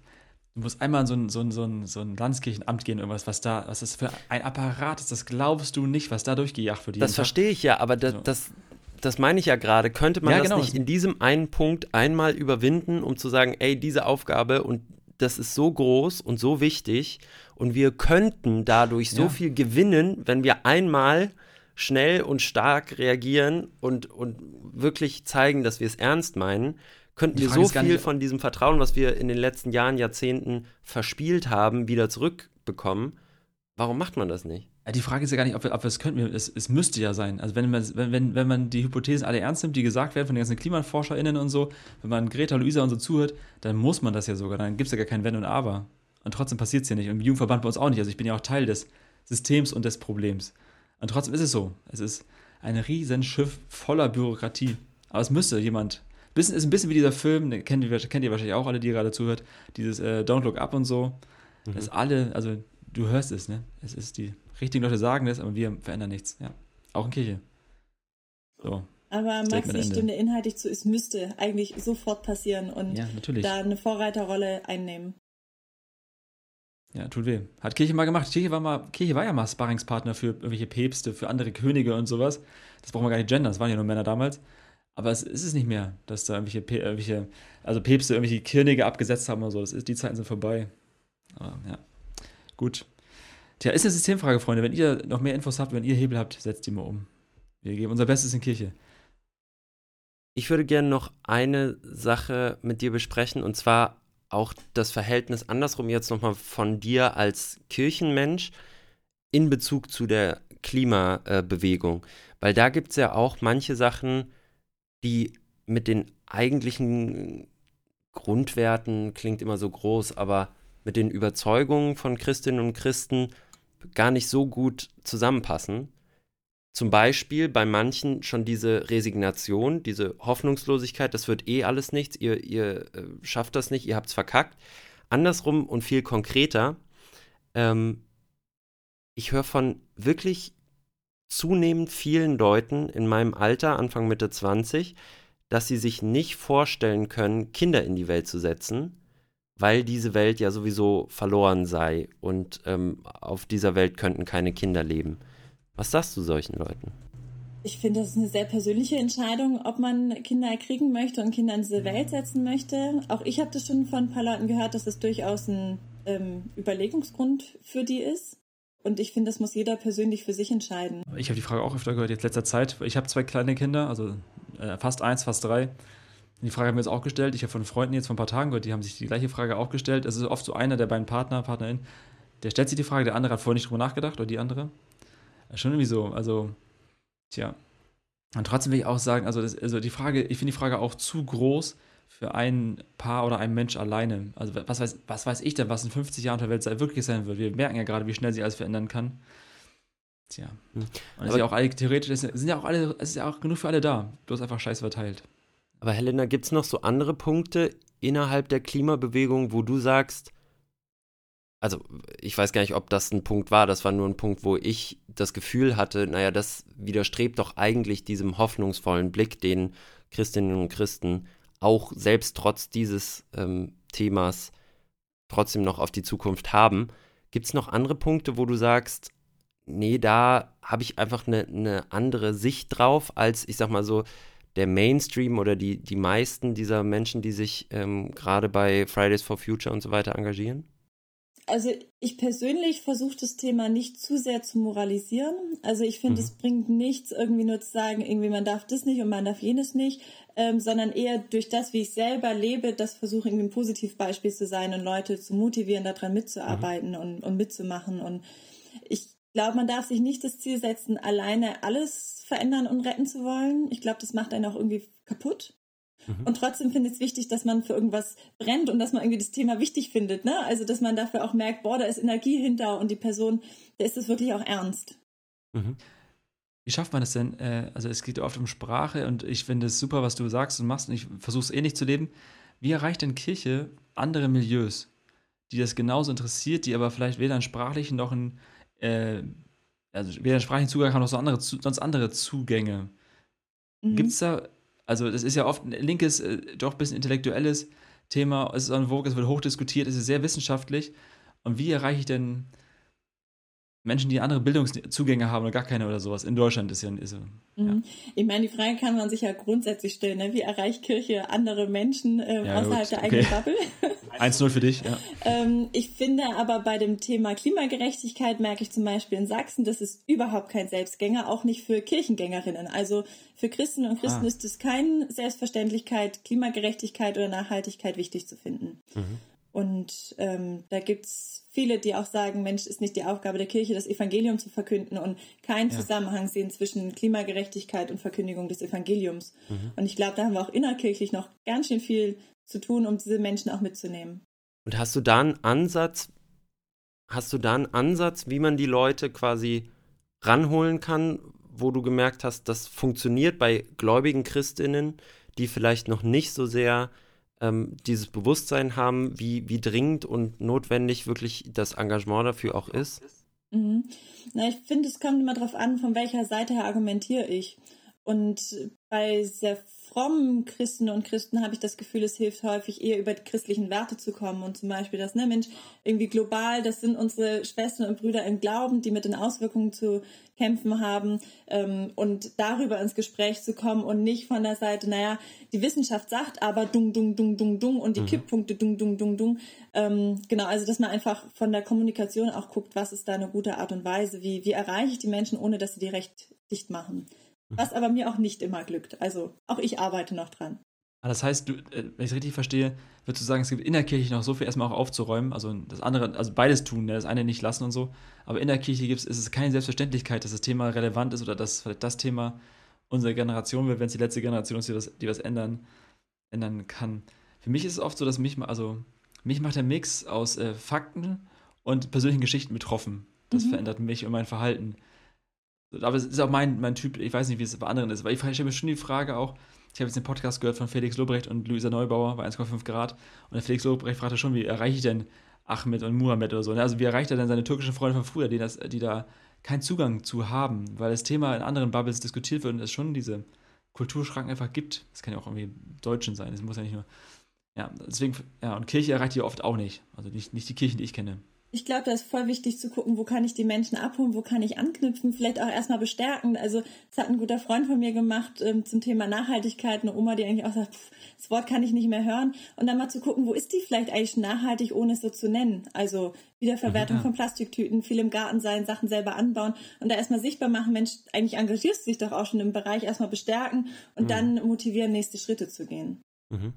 du musst einmal in so ein, so ein, so ein, so ein Landeskirchenamt gehen, irgendwas, was da, was das für ein Apparat ist, das glaubst du nicht, was da durchgejagt wird. Das verstehe ich ja, aber das, so. das, das meine ich ja gerade. Könnte man ja, das genau. nicht in diesem einen Punkt einmal überwinden, um zu sagen, ey, diese Aufgabe und das ist so groß und so wichtig und wir könnten dadurch so ja. viel gewinnen, wenn wir einmal schnell und stark reagieren und, und wirklich zeigen, dass wir es ernst meinen, könnten wir so viel von diesem Vertrauen, was wir in den letzten Jahren, Jahrzehnten verspielt haben, wieder zurückbekommen. Warum macht man das nicht? Die Frage ist ja gar nicht, ob wir, ob wir es könnten. Es, es müsste ja sein. Also wenn man, wenn, wenn, man die Hypothesen alle ernst nimmt, die gesagt werden von den ganzen KlimaforscherInnen und so, wenn man Greta, Luisa und so zuhört, dann muss man das ja sogar. Dann gibt es ja gar kein Wenn und Aber. Und trotzdem passiert es ja nicht. Und im Jugendverband bei uns auch nicht. Also ich bin ja auch Teil des Systems und des Problems. Und trotzdem ist es so. Es ist ein Riesenschiff voller Bürokratie. Aber es müsste jemand. Bisschen, ist ein bisschen wie dieser Film, den kennt ihr, kennt ihr wahrscheinlich auch alle, die gerade zuhört. Dieses äh, Don't Look Up und so. Mhm. Das alle, also du hörst es, ne? Es ist die richtigen Leute sagen das, aber wir verändern nichts. Ja. Auch in Kirche. So. Aber Max, ich stimme inhaltlich zu, es müsste eigentlich sofort passieren und ja, da eine Vorreiterrolle einnehmen. Ja, tut weh. Hat Kirche mal gemacht. Kirche war, mal, Kirche war ja mal Sparringspartner für irgendwelche Päpste, für andere Könige und sowas. Das brauchen wir gar nicht gendern, das waren ja nur Männer damals. Aber es ist es nicht mehr, dass da irgendwelche, irgendwelche also Päpste irgendwelche Könige abgesetzt haben oder so. Das ist, die Zeiten sind vorbei. Aber, ja. Gut. Tja, ist eine Systemfrage, Freunde. Wenn ihr noch mehr Infos habt, wenn ihr Hebel habt, setzt die mal um. Wir geben unser Bestes in Kirche. Ich würde gerne noch eine Sache mit dir besprechen und zwar auch das Verhältnis andersrum jetzt nochmal von dir als Kirchenmensch in Bezug zu der Klimabewegung. Weil da gibt es ja auch manche Sachen, die mit den eigentlichen Grundwerten, klingt immer so groß, aber mit den Überzeugungen von Christinnen und Christen gar nicht so gut zusammenpassen. Zum Beispiel bei manchen schon diese Resignation, diese Hoffnungslosigkeit, das wird eh alles nichts, ihr, ihr äh, schafft das nicht, ihr habt es verkackt. Andersrum und viel konkreter, ähm, ich höre von wirklich zunehmend vielen Leuten in meinem Alter, Anfang Mitte 20, dass sie sich nicht vorstellen können, Kinder in die Welt zu setzen, weil diese Welt ja sowieso verloren sei und ähm, auf dieser Welt könnten keine Kinder leben. Was sagst du solchen Leuten? Ich finde, das ist eine sehr persönliche Entscheidung, ob man Kinder kriegen möchte und Kinder in diese Welt setzen möchte. Auch ich habe das schon von ein paar Leuten gehört, dass das durchaus ein ähm, Überlegungsgrund für die ist. Und ich finde, das muss jeder persönlich für sich entscheiden. Ich habe die Frage auch öfter gehört, jetzt letzter Zeit. Ich habe zwei kleine Kinder, also äh, fast eins, fast drei. Die Frage haben wir jetzt auch gestellt. Ich habe von Freunden jetzt vor ein paar Tagen gehört, die haben sich die gleiche Frage auch gestellt. Es ist oft so einer der beiden Partner, Partnerin, der stellt sich die Frage, der andere hat vorher nicht drüber nachgedacht oder die andere. Schon irgendwie so, also, tja. Und trotzdem will ich auch sagen, also, das, also die Frage, ich finde die Frage auch zu groß für ein Paar oder ein Mensch alleine. Also was weiß, was weiß ich denn, was in 50 Jahren der Welt wirklich sein wird? Wir merken ja gerade, wie schnell sich alles verändern kann. Tja. Hm. Und ist ja auch alle, theoretisch es sind ja auch alle, es ist ja auch genug für alle da. Bloß einfach scheiße verteilt. Aber Helena, gibt es noch so andere Punkte innerhalb der Klimabewegung, wo du sagst, also ich weiß gar nicht, ob das ein Punkt war, das war nur ein Punkt, wo ich das Gefühl hatte, naja, das widerstrebt doch eigentlich diesem hoffnungsvollen Blick, den Christinnen und Christen auch selbst trotz dieses ähm, Themas trotzdem noch auf die Zukunft haben. Gibt es noch andere Punkte, wo du sagst, nee, da habe ich einfach eine, eine andere Sicht drauf, als ich sag mal so, der Mainstream oder die, die meisten dieser Menschen, die sich ähm, gerade bei Fridays for Future und so weiter engagieren? Also ich persönlich versuche das Thema nicht zu sehr zu moralisieren. Also ich finde, mhm. es bringt nichts, irgendwie nur zu sagen, irgendwie man darf das nicht und man darf jenes nicht, ähm, sondern eher durch das, wie ich selber lebe, das versuche irgendwie ein Positivbeispiel zu sein und Leute zu motivieren, daran mitzuarbeiten mhm. und, und mitzumachen. Und ich glaube, man darf sich nicht das Ziel setzen, alleine alles verändern und retten zu wollen. Ich glaube, das macht einen auch irgendwie kaputt. Mhm. Und trotzdem finde ich es wichtig, dass man für irgendwas brennt und dass man irgendwie das Thema wichtig findet. Ne? Also, dass man dafür auch merkt, boah, da ist Energie hinter und die Person, da ist es wirklich auch ernst. Mhm. Wie schafft man das denn? Äh, also, es geht oft um Sprache und ich finde es super, was du sagst und machst und ich versuche es ähnlich zu leben. Wie erreicht denn Kirche andere Milieus, die das genauso interessiert, die aber vielleicht weder einen sprachlichen noch einen, äh, also weder sprachlichen Zugang haben noch so andere, sonst andere Zugänge? Mhm. Gibt es da also das ist ja oft ein linkes, äh, doch ein bisschen intellektuelles Thema. Es ist en vogue, es wird hochdiskutiert, es ist sehr wissenschaftlich. Und wie erreiche ich denn Menschen, die andere Bildungszugänge haben oder gar keine oder sowas. In Deutschland ist ja. Ist, ja. Mhm. Ich meine, die Frage kann man sich ja grundsätzlich stellen. Ne? Wie erreicht Kirche andere Menschen äh, ja, außerhalb gut. der okay. eigenen Bubble? 1-0 für dich, ja. ähm, ich finde aber bei dem Thema Klimagerechtigkeit merke ich zum Beispiel in Sachsen, das ist überhaupt kein Selbstgänger, auch nicht für Kirchengängerinnen. Also für Christen und Christen ah. ist es keine Selbstverständlichkeit, Klimagerechtigkeit oder Nachhaltigkeit wichtig zu finden. Mhm. Und ähm, da gibt's viele, die auch sagen, Mensch, ist nicht die Aufgabe der Kirche, das Evangelium zu verkünden und keinen ja. Zusammenhang sehen zwischen Klimagerechtigkeit und Verkündigung des Evangeliums. Mhm. Und ich glaube, da haben wir auch innerkirchlich noch ganz schön viel zu tun, um diese Menschen auch mitzunehmen. Und hast du da einen Ansatz, hast du da einen Ansatz, wie man die Leute quasi ranholen kann, wo du gemerkt hast, das funktioniert bei gläubigen Christinnen, die vielleicht noch nicht so sehr ähm, dieses Bewusstsein haben, wie, wie dringend und notwendig wirklich das Engagement dafür auch ist? Mhm. Na, ich finde, es kommt immer darauf an, von welcher Seite her argumentiere ich. Und bei sehr frommen Christen und Christen habe ich das Gefühl, es hilft häufig eher über die christlichen Werte zu kommen und zum Beispiel das, ne, Mensch, irgendwie global, das sind unsere Schwestern und Brüder im Glauben, die mit den Auswirkungen zu kämpfen haben ähm, und darüber ins Gespräch zu kommen und nicht von der Seite, naja, die Wissenschaft sagt aber dung, dung, dung, dung, dung und die mhm. Kipppunkte dung, dung, dung, dung. Ähm, genau, also dass man einfach von der Kommunikation auch guckt, was ist da eine gute Art und Weise, wie, wie erreiche ich die Menschen, ohne dass sie die recht dicht machen. Was aber mir auch nicht immer glückt. Also auch ich arbeite noch dran. Ah, das heißt, du, äh, wenn ich es richtig verstehe, würdest du sagen, es gibt in der Kirche noch so viel erstmal auch aufzuräumen, also das andere, also beides tun, ne, das eine nicht lassen und so. Aber in der Kirche gibt's, ist es keine Selbstverständlichkeit, dass das Thema relevant ist oder dass vielleicht das Thema unserer Generation wird, wenn es die letzte Generation ist, die was, die was ändern, ändern kann. Für mich ist es oft so, dass mich, also mich macht der Mix aus äh, Fakten und persönlichen Geschichten betroffen. Das mhm. verändert mich und mein Verhalten. Aber es ist auch mein, mein Typ, ich weiß nicht, wie es bei anderen ist, weil ich stelle mir schon die Frage auch, ich habe jetzt den Podcast gehört von Felix Lobrecht und Luisa Neubauer bei 1,5 Grad und der Felix Lobrecht fragte schon, wie erreiche ich denn Ahmed und Muhammad oder so. Ne? Also wie erreicht er denn seine türkischen Freunde von früher, die, das, die da keinen Zugang zu haben, weil das Thema in anderen Bubbles diskutiert wird und es schon diese Kulturschranken einfach gibt. Das kann ja auch irgendwie Deutschen sein, das muss ja nicht nur. Ja, deswegen, ja, und Kirche erreicht die oft auch nicht. Also nicht, nicht die Kirchen, die ich kenne ich glaube, da ist voll wichtig zu gucken, wo kann ich die Menschen abholen, wo kann ich anknüpfen, vielleicht auch erstmal bestärken. Also, das hat ein guter Freund von mir gemacht ähm, zum Thema Nachhaltigkeit, eine Oma, die eigentlich auch sagt, pff, das Wort kann ich nicht mehr hören. Und dann mal zu gucken, wo ist die vielleicht eigentlich nachhaltig, ohne es so zu nennen. Also Wiederverwertung ja. von Plastiktüten, viel im Garten sein, Sachen selber anbauen und da erstmal sichtbar machen, Mensch, eigentlich engagierst du dich doch auch schon im Bereich, erstmal bestärken und mhm. dann motivieren, nächste Schritte zu gehen. Mhm.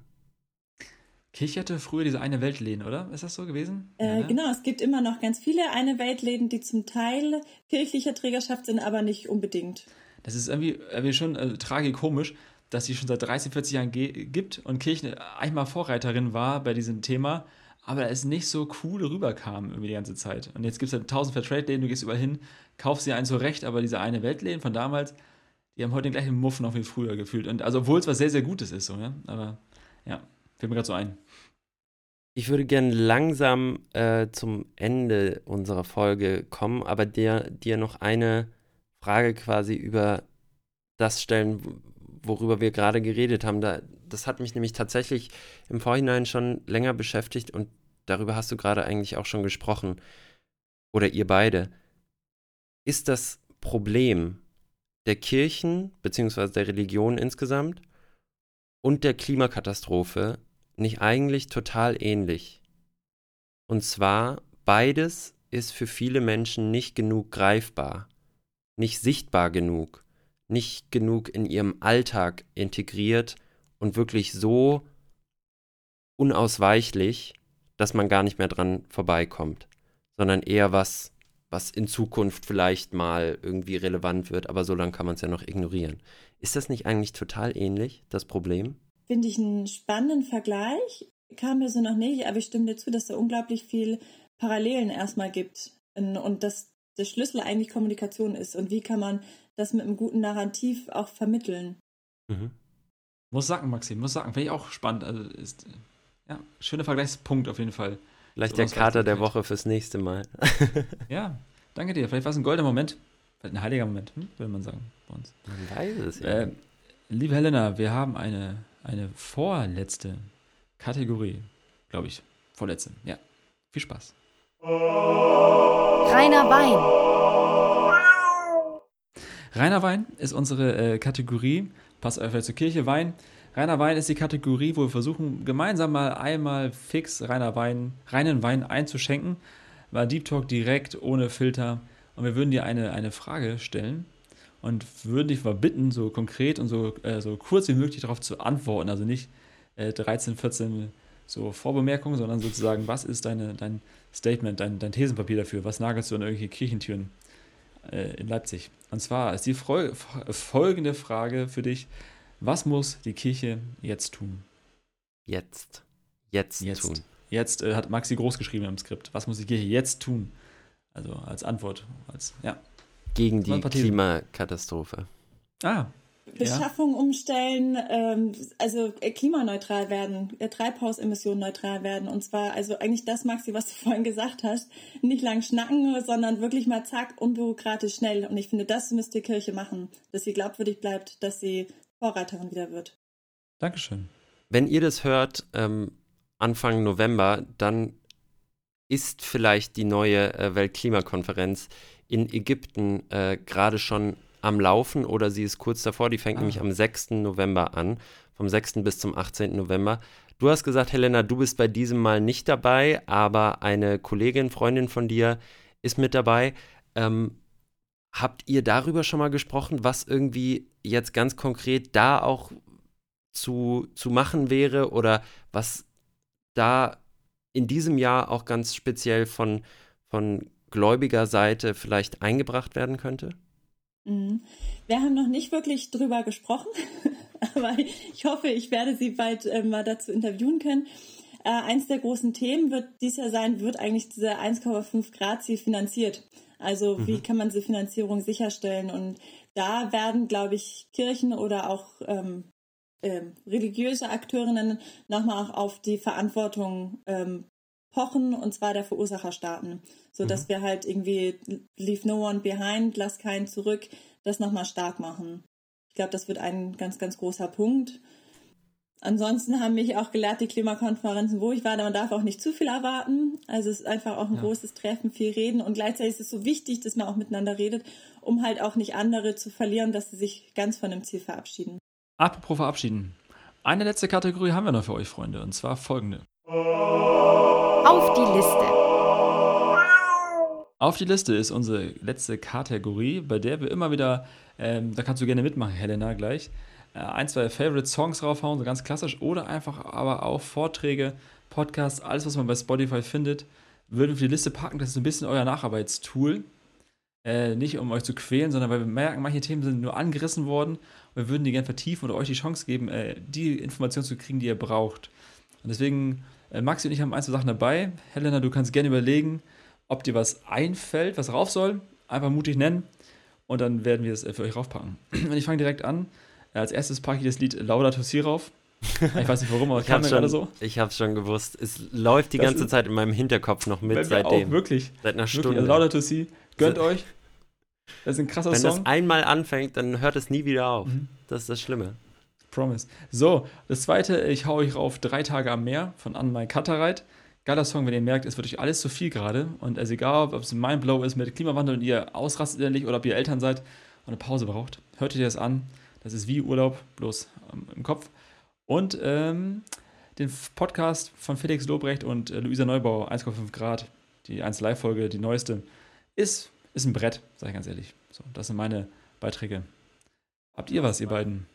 Kirche hatte früher diese eine Weltläden, oder? Ist das so gewesen? Äh, ja, ne? Genau, es gibt immer noch ganz viele eine Weltläden, die zum Teil kirchlicher Trägerschaft sind, aber nicht unbedingt. Das ist irgendwie, irgendwie schon äh, tragikomisch, dass sie schon seit 30, 40 Jahren gibt und Kirche einmal Vorreiterin war bei diesem Thema, aber es nicht so cool rüberkam irgendwie die ganze Zeit. Und jetzt gibt es halt tausend Fairtrade-Läden, du gehst überall hin, kaufst dir einen zurecht, aber diese eine Weltläden von damals, die haben heute den gleichen Muff noch wie früher gefühlt. Und also obwohl es was sehr, sehr Gutes ist, so, ja. Aber ja, fällt mir gerade so ein. Ich würde gerne langsam äh, zum Ende unserer Folge kommen, aber dir, dir noch eine Frage quasi über das stellen, worüber wir gerade geredet haben. Da, das hat mich nämlich tatsächlich im Vorhinein schon länger beschäftigt und darüber hast du gerade eigentlich auch schon gesprochen. Oder ihr beide. Ist das Problem der Kirchen bzw. der Religion insgesamt und der Klimakatastrophe nicht eigentlich total ähnlich? Und zwar, beides ist für viele Menschen nicht genug greifbar, nicht sichtbar genug nicht genug in ihrem Alltag integriert und wirklich so unausweichlich, dass man gar nicht mehr dran vorbeikommt, sondern eher was, was in Zukunft vielleicht mal irgendwie relevant wird, aber so lange kann man es ja noch ignorieren. Ist das nicht eigentlich total ähnlich, das Problem? Finde ich einen spannenden Vergleich. Kam mir so noch nicht, aber ich stimme dir zu, dass da unglaublich viel Parallelen erstmal gibt und dass der Schlüssel eigentlich Kommunikation ist. Und wie kann man das mit einem guten Narrativ auch vermitteln. Mhm. Muss sagen, Maxim, muss sagen. Finde ich auch spannend. Also ist, ja, schöner Vergleichspunkt auf jeden Fall. Vielleicht so der Kater der Woche fürs nächste Mal. ja, danke dir. Vielleicht war es ein goldener Moment. Vielleicht ein heiliger Moment, hm? würde man sagen bei uns. Man weiß es ja. Äh, liebe Helena, wir haben eine, eine vorletzte Kategorie, glaube ich. Vorletzte, ja. Viel Spaß. Reiner Wein. Reiner Wein ist unsere äh, Kategorie. Passt einfach zur Kirche. Wein. Reiner Wein ist die Kategorie, wo wir versuchen, gemeinsam mal einmal fix reiner Wein, reinen Wein einzuschenken. War Deep Talk direkt, ohne Filter. Und wir würden dir eine, eine Frage stellen und würden dich mal bitten, so konkret und so, äh, so kurz wie möglich darauf zu antworten. Also nicht äh, 13, 14 so Vorbemerkungen, sondern sozusagen, was ist deine, dein Statement, dein, dein Thesenpapier dafür? Was nagelst du an irgendwelche Kirchentüren? äh, in Leipzig. Und zwar ist die Freu folgende Frage für dich: Was muss die Kirche jetzt tun? Jetzt. Jetzt, jetzt tun. Jetzt äh, hat Maxi groß geschrieben im Skript. Was muss die Kirche jetzt tun? Also als Antwort. Als, ja. Gegen die Klimakatastrophe. Ah, Beschaffung ja. umstellen, ähm, also äh, klimaneutral werden, äh, Treibhausemissionen neutral werden. Und zwar, also eigentlich das, Maxi, was du vorhin gesagt hast, nicht lang schnacken, sondern wirklich mal zack, unbürokratisch schnell. Und ich finde, das müsste die Kirche machen, dass sie glaubwürdig bleibt, dass sie Vorreiterin wieder wird. Dankeschön. Wenn ihr das hört, ähm, Anfang November, dann ist vielleicht die neue äh, Weltklimakonferenz in Ägypten äh, gerade schon am Laufen oder sie ist kurz davor. Die fängt ah. nämlich am 6. November an, vom 6. bis zum 18. November. Du hast gesagt, Helena, du bist bei diesem Mal nicht dabei, aber eine Kollegin, Freundin von dir ist mit dabei. Ähm, habt ihr darüber schon mal gesprochen, was irgendwie jetzt ganz konkret da auch zu, zu machen wäre oder was da in diesem Jahr auch ganz speziell von, von gläubiger Seite vielleicht eingebracht werden könnte? Mhm. Wir haben noch nicht wirklich drüber gesprochen, aber ich hoffe, ich werde Sie bald äh, mal dazu interviewen können. Äh, eins der großen Themen wird dies Jahr sein, wird eigentlich diese 1,5 Grad Ziel finanziert. Also mhm. wie kann man diese Finanzierung sicherstellen? Und da werden, glaube ich, Kirchen oder auch ähm, ähm, religiöse Akteurinnen nochmal auch auf die Verantwortung ähm, pochen, und zwar der Verursacherstaaten, so dass mhm. wir halt irgendwie leave no one behind, lass keinen zurück, das nochmal stark machen. Ich glaube, das wird ein ganz, ganz großer Punkt. Ansonsten haben mich auch gelehrt, die Klimakonferenzen, wo ich war, man darf auch nicht zu viel erwarten. Also es ist einfach auch ein ja. großes Treffen, viel reden und gleichzeitig ist es so wichtig, dass man auch miteinander redet, um halt auch nicht andere zu verlieren, dass sie sich ganz von dem Ziel verabschieden. Apropos verabschieden. Eine letzte Kategorie haben wir noch für euch, Freunde, und zwar folgende. Auf die Liste. Auf die Liste ist unsere letzte Kategorie, bei der wir immer wieder, ähm, da kannst du gerne mitmachen, Helena, gleich, äh, ein, zwei Favorite Songs raufhauen, so ganz klassisch, oder einfach aber auch Vorträge, Podcasts, alles, was man bei Spotify findet, würden wir für die Liste packen. Das ist ein bisschen euer Nacharbeitstool. Äh, nicht um euch zu quälen, sondern weil wir merken, manche Themen sind nur angerissen worden. Wir würden die gerne vertiefen oder euch die Chance geben, äh, die Informationen zu kriegen, die ihr braucht. Und deswegen, Maxi und ich haben ein, zwei Sachen dabei. Helena, du kannst gerne überlegen, ob dir was einfällt, was rauf soll. Einfach mutig nennen und dann werden wir es äh, für euch raufpacken. Und ich fange direkt an. Als erstes packe ich das Lied Laudato Si rauf. Ich weiß nicht warum, aber kam mir gerade so. Ich habe es schon gewusst. Es läuft die das ganze Zeit in meinem Hinterkopf noch mit seitdem. Auch, wirklich. Seit einer Stunde. Wirklich, also Laudato Si. Gönnt so, euch. Das ist ein krasser Wenn Song. Wenn das einmal anfängt, dann hört es nie wieder auf. Mhm. Das ist das Schlimme. Promise. So, das zweite, ich hau euch auf Drei Tage am Meer von Anmai Kattereit. Geiler Song, wenn ihr merkt, es wird euch alles zu viel gerade. Und es ist egal, ob es ein Mindblow ist mit Klimawandel und ihr ausrastet endlich oder ob ihr Eltern seid und eine Pause braucht. Hört ihr das an. Das ist wie Urlaub, bloß ähm, im Kopf. Und ähm, den Podcast von Felix Lobrecht und äh, Luisa Neubau, 1,5 Grad, die 1 Live-Folge, die neueste, ist, ist ein Brett, sage ich ganz ehrlich. So, das sind meine Beiträge. Habt ihr was, ihr beiden?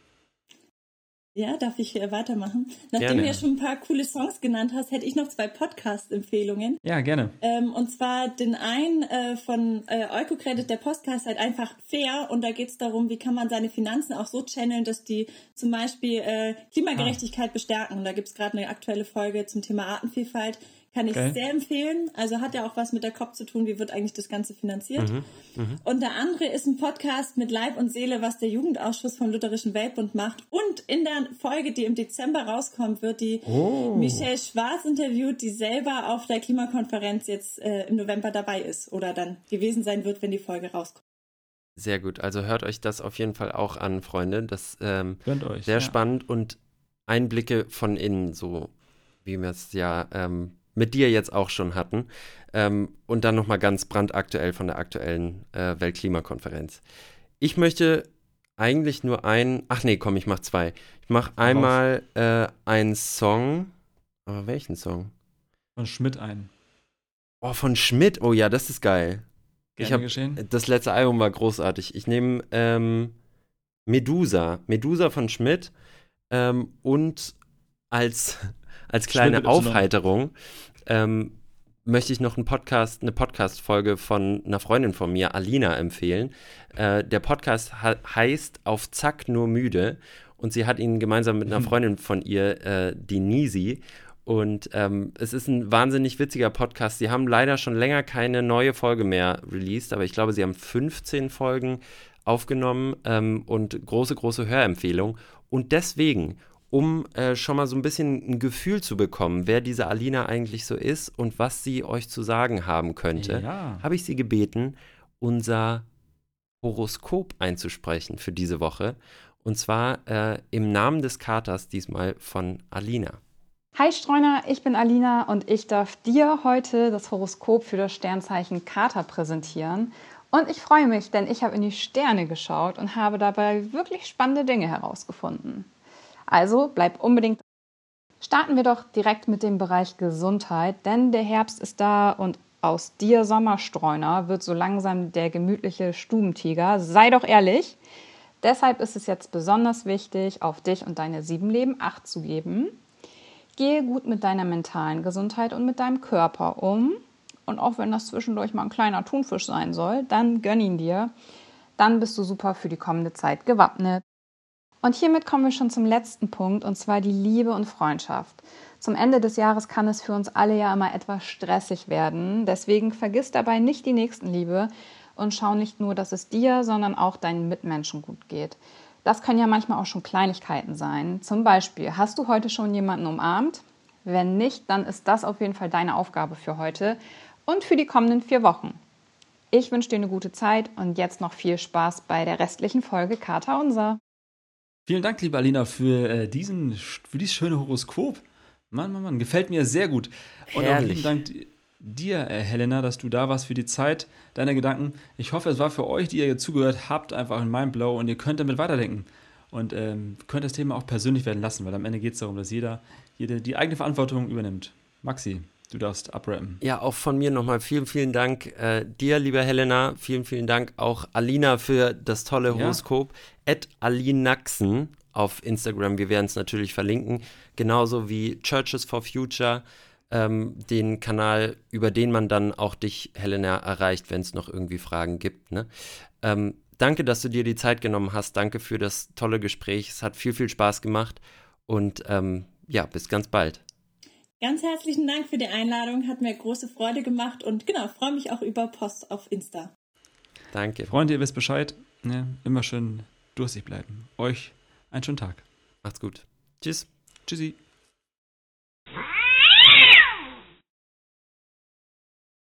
Ja, darf ich äh, weitermachen? Nachdem gerne. du ja schon ein paar coole Songs genannt hast, hätte ich noch zwei Podcast-Empfehlungen. Ja, gerne. Ähm, und zwar den einen äh, von äh, Eukocredit, der Podcast halt einfach fair und da geht es darum, wie kann man seine Finanzen auch so channeln, dass die zum Beispiel äh, Klimagerechtigkeit ah. bestärken. Und da gibt es gerade eine aktuelle Folge zum Thema Artenvielfalt. Kann ich okay. sehr empfehlen. Also hat ja auch was mit der COP zu tun, wie wird eigentlich das Ganze finanziert. Mhm, mh. Und der andere ist ein Podcast mit Leib und Seele, was der Jugendausschuss vom Lutherischen Weltbund macht. Und in der Folge, die im Dezember rauskommt, wird die oh. Michelle Schwarz interviewt, die selber auf der Klimakonferenz jetzt äh, im November dabei ist oder dann gewesen sein wird, wenn die Folge rauskommt. Sehr gut. Also hört euch das auf jeden Fall auch an, Freunde. Das ähm, euch, sehr ja. spannend und Einblicke von innen, so wie wir es ja ähm, mit dir jetzt auch schon hatten. Ähm, und dann nochmal ganz brandaktuell von der aktuellen äh, Weltklimakonferenz. Ich möchte eigentlich nur ein. Ach nee, komm, ich mach zwei. Ich mach einmal äh, einen Song. Aber welchen Song? Von Schmidt einen. Oh, von Schmidt. Oh ja, das ist geil. Gerne ich hab, geschehen. Das letzte Album war großartig. Ich nehme ähm, Medusa. Medusa von Schmidt. Ähm, und als als kleine Aufheiterung ähm, möchte ich noch einen Podcast, eine Podcast-Folge von einer Freundin von mir, Alina, empfehlen. Äh, der Podcast heißt Auf Zack nur müde und sie hat ihn gemeinsam mit einer mhm. Freundin von ihr, äh, die Nisi. Und ähm, es ist ein wahnsinnig witziger Podcast. Sie haben leider schon länger keine neue Folge mehr released, aber ich glaube, sie haben 15 Folgen aufgenommen ähm, und große, große Hörempfehlung. Und deswegen um äh, schon mal so ein bisschen ein Gefühl zu bekommen, wer diese Alina eigentlich so ist und was sie euch zu sagen haben könnte, ja. habe ich sie gebeten, unser Horoskop einzusprechen für diese Woche. Und zwar äh, im Namen des Katers diesmal von Alina. Hi Streuner, ich bin Alina und ich darf dir heute das Horoskop für das Sternzeichen Kater präsentieren. Und ich freue mich, denn ich habe in die Sterne geschaut und habe dabei wirklich spannende Dinge herausgefunden. Also bleib unbedingt. Starten wir doch direkt mit dem Bereich Gesundheit, denn der Herbst ist da und aus dir Sommerstreuner wird so langsam der gemütliche Stubentiger. Sei doch ehrlich. Deshalb ist es jetzt besonders wichtig, auf dich und deine sieben Leben Acht zu geben. Gehe gut mit deiner mentalen Gesundheit und mit deinem Körper um. Und auch wenn das zwischendurch mal ein kleiner Thunfisch sein soll, dann gönn ihn dir. Dann bist du super für die kommende Zeit gewappnet. Und hiermit kommen wir schon zum letzten Punkt, und zwar die Liebe und Freundschaft. Zum Ende des Jahres kann es für uns alle ja immer etwas stressig werden. Deswegen vergiss dabei nicht die Nächstenliebe und schau nicht nur, dass es dir, sondern auch deinen Mitmenschen gut geht. Das können ja manchmal auch schon Kleinigkeiten sein. Zum Beispiel, hast du heute schon jemanden umarmt? Wenn nicht, dann ist das auf jeden Fall deine Aufgabe für heute und für die kommenden vier Wochen. Ich wünsche dir eine gute Zeit und jetzt noch viel Spaß bei der restlichen Folge Kater Unser. Vielen Dank, liebe Alina, für, äh, diesen, für dieses schöne Horoskop. Mann, Mann, Mann, gefällt mir sehr gut. Und Herrlich. auch vielen Dank dir, äh, Helena, dass du da warst für die Zeit, deine Gedanken. Ich hoffe, es war für euch, die ihr zugehört habt, einfach ein Mindblow und ihr könnt damit weiterdenken. Und ähm, könnt das Thema auch persönlich werden lassen, weil am Ende geht es darum, dass jeder, jede die eigene Verantwortung übernimmt. Maxi, du darfst abrappen. Ja, auch von mir nochmal vielen, vielen Dank äh, dir, lieber Helena. Vielen, vielen Dank auch Alina für das tolle Horoskop. Ja at Alinaxen auf Instagram. Wir werden es natürlich verlinken. Genauso wie Churches for Future, ähm, den Kanal, über den man dann auch dich, Helena, erreicht, wenn es noch irgendwie Fragen gibt. Ne? Ähm, danke, dass du dir die Zeit genommen hast. Danke für das tolle Gespräch. Es hat viel, viel Spaß gemacht. Und ähm, ja, bis ganz bald. Ganz herzlichen Dank für die Einladung, hat mir große Freude gemacht und genau, freue mich auch über Post auf Insta. Danke. Freunde, ihr wisst Bescheid. Ne? Immer schön durstig bleiben. Euch einen schönen Tag. Macht's gut. Tschüss. Tschüssi.